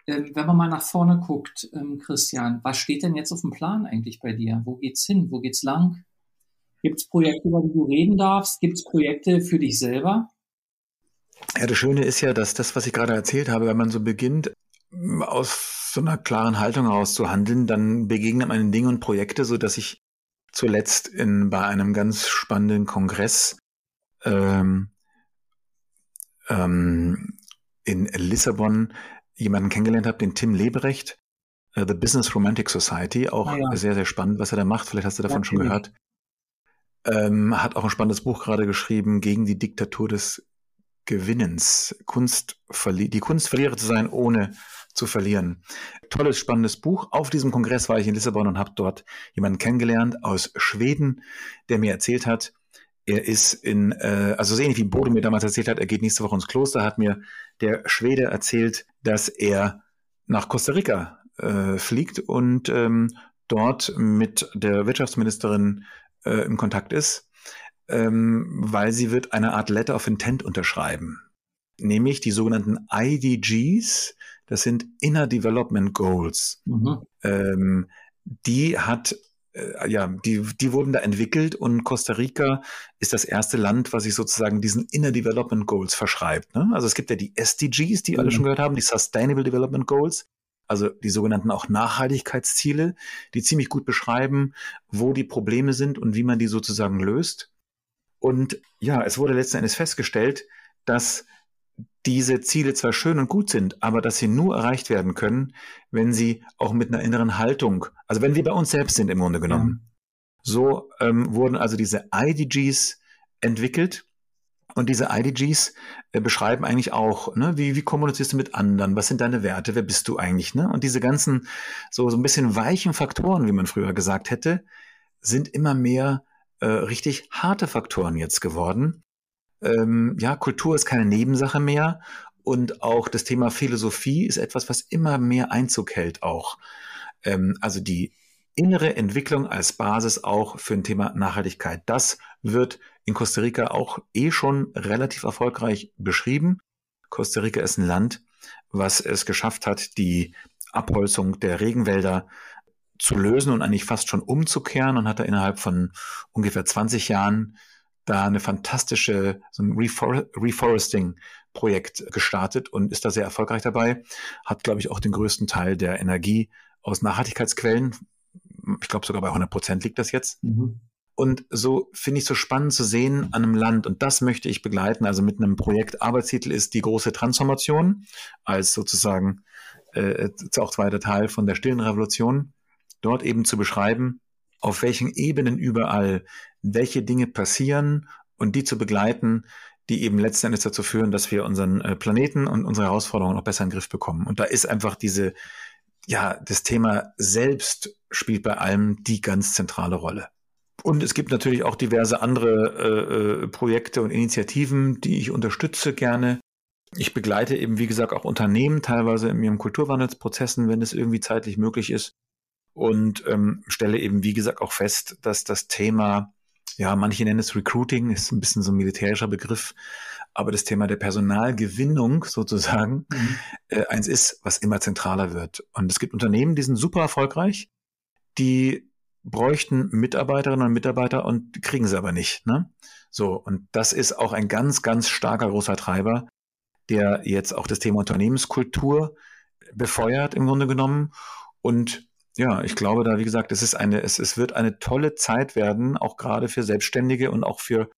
ähm, wenn man mal nach vorne guckt, ähm, Christian, was steht denn jetzt auf dem Plan eigentlich bei dir? Wo geht's hin? Wo geht's lang? Gibt es Projekte, über die du reden darfst? Gibt es Projekte für dich selber? Ja, das Schöne ist ja, dass das, was ich gerade erzählt habe, wenn man so beginnt, aus so einer klaren Haltung heraus zu handeln, dann begegnen einem Dinge und Projekte, so dass ich zuletzt in, bei einem ganz spannenden Kongress ähm, ähm, in Lissabon jemanden kennengelernt habe, den Tim Leberecht, uh, The Business Romantic Society, auch ah, ja. sehr, sehr spannend, was er da macht. Vielleicht hast du davon ja, schon gehört. Ähm, hat auch ein spannendes Buch gerade geschrieben gegen die Diktatur des Gewinnens. Kunst die Kunst, Verlierer zu sein, ohne zu verlieren. Tolles, spannendes Buch. Auf diesem Kongress war ich in Lissabon und habe dort jemanden kennengelernt aus Schweden, der mir erzählt hat, er ist in, äh, also so ähnlich wie Bodo mir damals erzählt hat, er geht nächste Woche ins Kloster, hat mir der Schwede erzählt, dass er nach Costa Rica äh, fliegt und ähm, dort mit der Wirtschaftsministerin äh, im Kontakt ist, ähm, weil sie wird eine Art Letter of Intent unterschreiben, nämlich die sogenannten IDGs, das sind Inner Development Goals. Mhm. Ähm, die hat ja, die, die wurden da entwickelt und Costa Rica ist das erste Land, was sich sozusagen diesen Inner Development Goals verschreibt. Ne? Also es gibt ja die SDGs, die mhm. alle schon gehört haben, die Sustainable Development Goals, also die sogenannten auch Nachhaltigkeitsziele, die ziemlich gut beschreiben, wo die Probleme sind und wie man die sozusagen löst. Und ja, es wurde letzten Endes festgestellt, dass diese Ziele zwar schön und gut sind, aber dass sie nur erreicht werden können, wenn sie auch mit einer inneren Haltung, also wenn wir bei uns selbst sind im Grunde genommen. Ja. So ähm, wurden also diese IDGs entwickelt und diese IDGs äh, beschreiben eigentlich auch, ne, wie, wie kommunizierst du mit anderen, was sind deine Werte, wer bist du eigentlich, ne? Und diese ganzen so, so ein bisschen weichen Faktoren, wie man früher gesagt hätte, sind immer mehr äh, richtig harte Faktoren jetzt geworden, ähm, ja, Kultur ist keine Nebensache mehr und auch das Thema Philosophie ist etwas, was immer mehr Einzug hält auch. Ähm, also die innere Entwicklung als Basis auch für ein Thema Nachhaltigkeit. Das wird in Costa Rica auch eh schon relativ erfolgreich beschrieben. Costa Rica ist ein Land, was es geschafft hat, die Abholzung der Regenwälder zu lösen und eigentlich fast schon umzukehren und hat da innerhalb von ungefähr 20 Jahren da eine fantastische, so ein Refor Reforesting-Projekt gestartet und ist da sehr erfolgreich dabei. Hat, glaube ich, auch den größten Teil der Energie aus Nachhaltigkeitsquellen. Ich glaube, sogar bei 100 Prozent liegt das jetzt. Mhm. Und so finde ich so spannend zu sehen an einem Land, und das möchte ich begleiten, also mit einem Projekt. Arbeitstitel ist die große Transformation, als sozusagen äh, auch zweiter Teil von der stillen Revolution, dort eben zu beschreiben, auf welchen Ebenen überall welche Dinge passieren und die zu begleiten, die eben letzten Endes dazu führen, dass wir unseren äh, Planeten und unsere Herausforderungen noch besser in den Griff bekommen. Und da ist einfach diese, ja, das Thema selbst spielt bei allem die ganz zentrale Rolle. Und es gibt natürlich auch diverse andere äh, äh Projekte und Initiativen, die ich unterstütze gerne. Ich begleite eben, wie gesagt, auch Unternehmen teilweise in ihren Kulturwandelsprozessen, wenn es irgendwie zeitlich möglich ist und ähm, stelle eben, wie gesagt, auch fest, dass das Thema, ja, manche nennen es Recruiting, ist ein bisschen so ein militärischer Begriff, aber das Thema der Personalgewinnung sozusagen mhm. äh, eins ist, was immer zentraler wird. Und es gibt Unternehmen, die sind super erfolgreich, die bräuchten Mitarbeiterinnen und Mitarbeiter und kriegen sie aber nicht. Ne? So, und das ist auch ein ganz, ganz starker großer Treiber, der jetzt auch das Thema Unternehmenskultur befeuert im Grunde genommen und ja, ich glaube da, wie gesagt, es ist eine, es, es wird eine tolle Zeit werden, auch gerade für Selbstständige und auch für,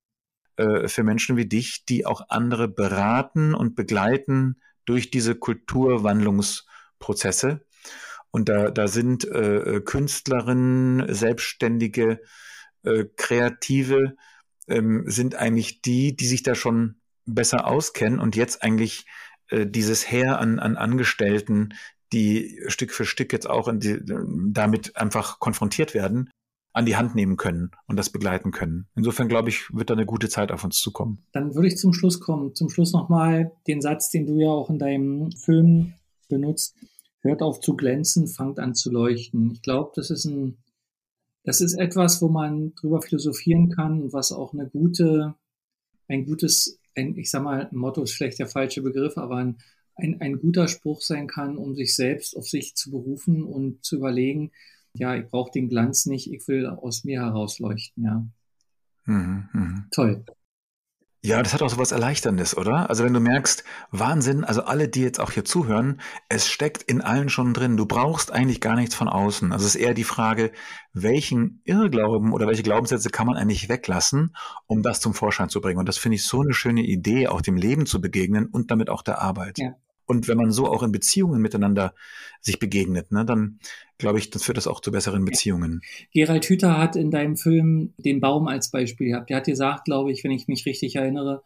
äh, für Menschen wie dich, die auch andere beraten und begleiten durch diese Kulturwandlungsprozesse. Und da, da sind äh, Künstlerinnen, Selbstständige, äh, Kreative, ähm, sind eigentlich die, die sich da schon besser auskennen und jetzt eigentlich äh, dieses Heer an, an Angestellten, die Stück für Stück jetzt auch die, damit einfach konfrontiert werden, an die Hand nehmen können und das begleiten können. Insofern glaube ich, wird da eine gute Zeit auf uns zukommen. Dann würde ich zum Schluss kommen. Zum Schluss nochmal den Satz, den du ja auch in deinem Film benutzt. Hört auf zu glänzen, fangt an zu leuchten. Ich glaube, das ist ein, das ist etwas, wo man drüber philosophieren kann und was auch eine gute, ein gutes, ein, ich sag mal, Motto ist vielleicht der falsche Begriff, aber ein, ein, ein guter Spruch sein kann, um sich selbst auf sich zu berufen und zu überlegen, ja, ich brauche den Glanz nicht, ich will aus mir herausleuchten, ja. Mhm, mh. Toll. Ja, das hat auch so was Erleichterndes, oder? Also wenn du merkst, Wahnsinn, also alle, die jetzt auch hier zuhören, es steckt in allen schon drin. Du brauchst eigentlich gar nichts von außen. Also es ist eher die Frage, welchen Irrglauben oder welche Glaubenssätze kann man eigentlich weglassen, um das zum Vorschein zu bringen. Und das finde ich so eine schöne Idee, auch dem Leben zu begegnen und damit auch der Arbeit. Ja. Und wenn man so auch in Beziehungen miteinander sich begegnet, ne, dann glaube ich, das führt das auch zu besseren Beziehungen. Gerald Hüther hat in deinem Film den Baum als Beispiel gehabt. Der hat gesagt, glaube ich, wenn ich mich richtig erinnere,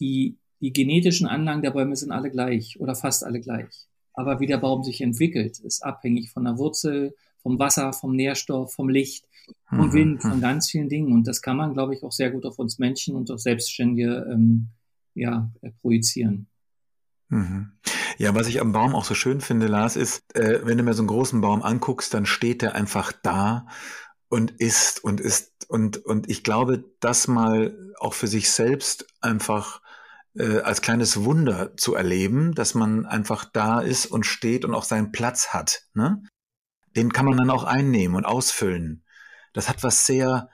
die, die genetischen Anlagen der Bäume sind alle gleich oder fast alle gleich. Aber wie der Baum sich entwickelt, ist abhängig von der Wurzel, vom Wasser, vom Nährstoff, vom Licht, vom mhm. Wind, von ganz vielen Dingen. Und das kann man, glaube ich, auch sehr gut auf uns Menschen und auf Selbstständige ähm, ja, projizieren. Mhm. Ja, was ich am Baum auch so schön finde, Lars, ist, äh, wenn du mir so einen großen Baum anguckst, dann steht der einfach da und ist und ist und und ich glaube, das mal auch für sich selbst einfach äh, als kleines Wunder zu erleben, dass man einfach da ist und steht und auch seinen Platz hat. Ne? Den kann man dann auch einnehmen und ausfüllen. das hat was sehr,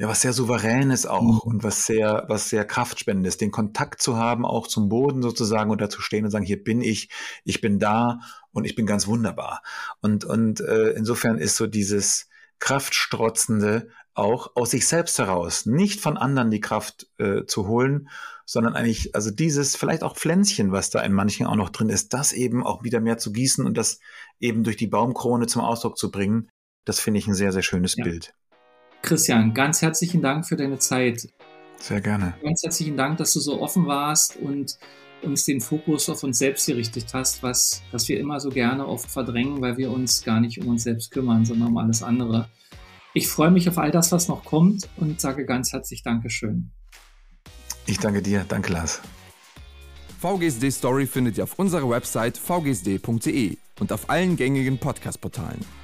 ja, was sehr Souveränes auch mhm. und was sehr, was sehr Kraftspendendes, den Kontakt zu haben, auch zum Boden sozusagen und da zu stehen und sagen, hier bin ich, ich bin da und ich bin ganz wunderbar. Und, und äh, insofern ist so dieses Kraftstrotzende auch aus sich selbst heraus, nicht von anderen die Kraft äh, zu holen, sondern eigentlich, also dieses vielleicht auch Pflänzchen, was da in manchen auch noch drin ist, das eben auch wieder mehr zu gießen und das eben durch die Baumkrone zum Ausdruck zu bringen, das finde ich ein sehr, sehr schönes ja. Bild. Christian, ganz herzlichen Dank für deine Zeit. Sehr gerne. Ganz herzlichen Dank, dass du so offen warst und uns den Fokus auf uns selbst gerichtet hast, was, was wir immer so gerne oft verdrängen, weil wir uns gar nicht um uns selbst kümmern, sondern um alles andere. Ich freue mich auf all das, was noch kommt und sage ganz herzlich Dankeschön. Ich danke dir. Danke, Lars. VGSD Story findet ihr auf unserer Website vgsd.de und auf allen gängigen Podcast-Portalen.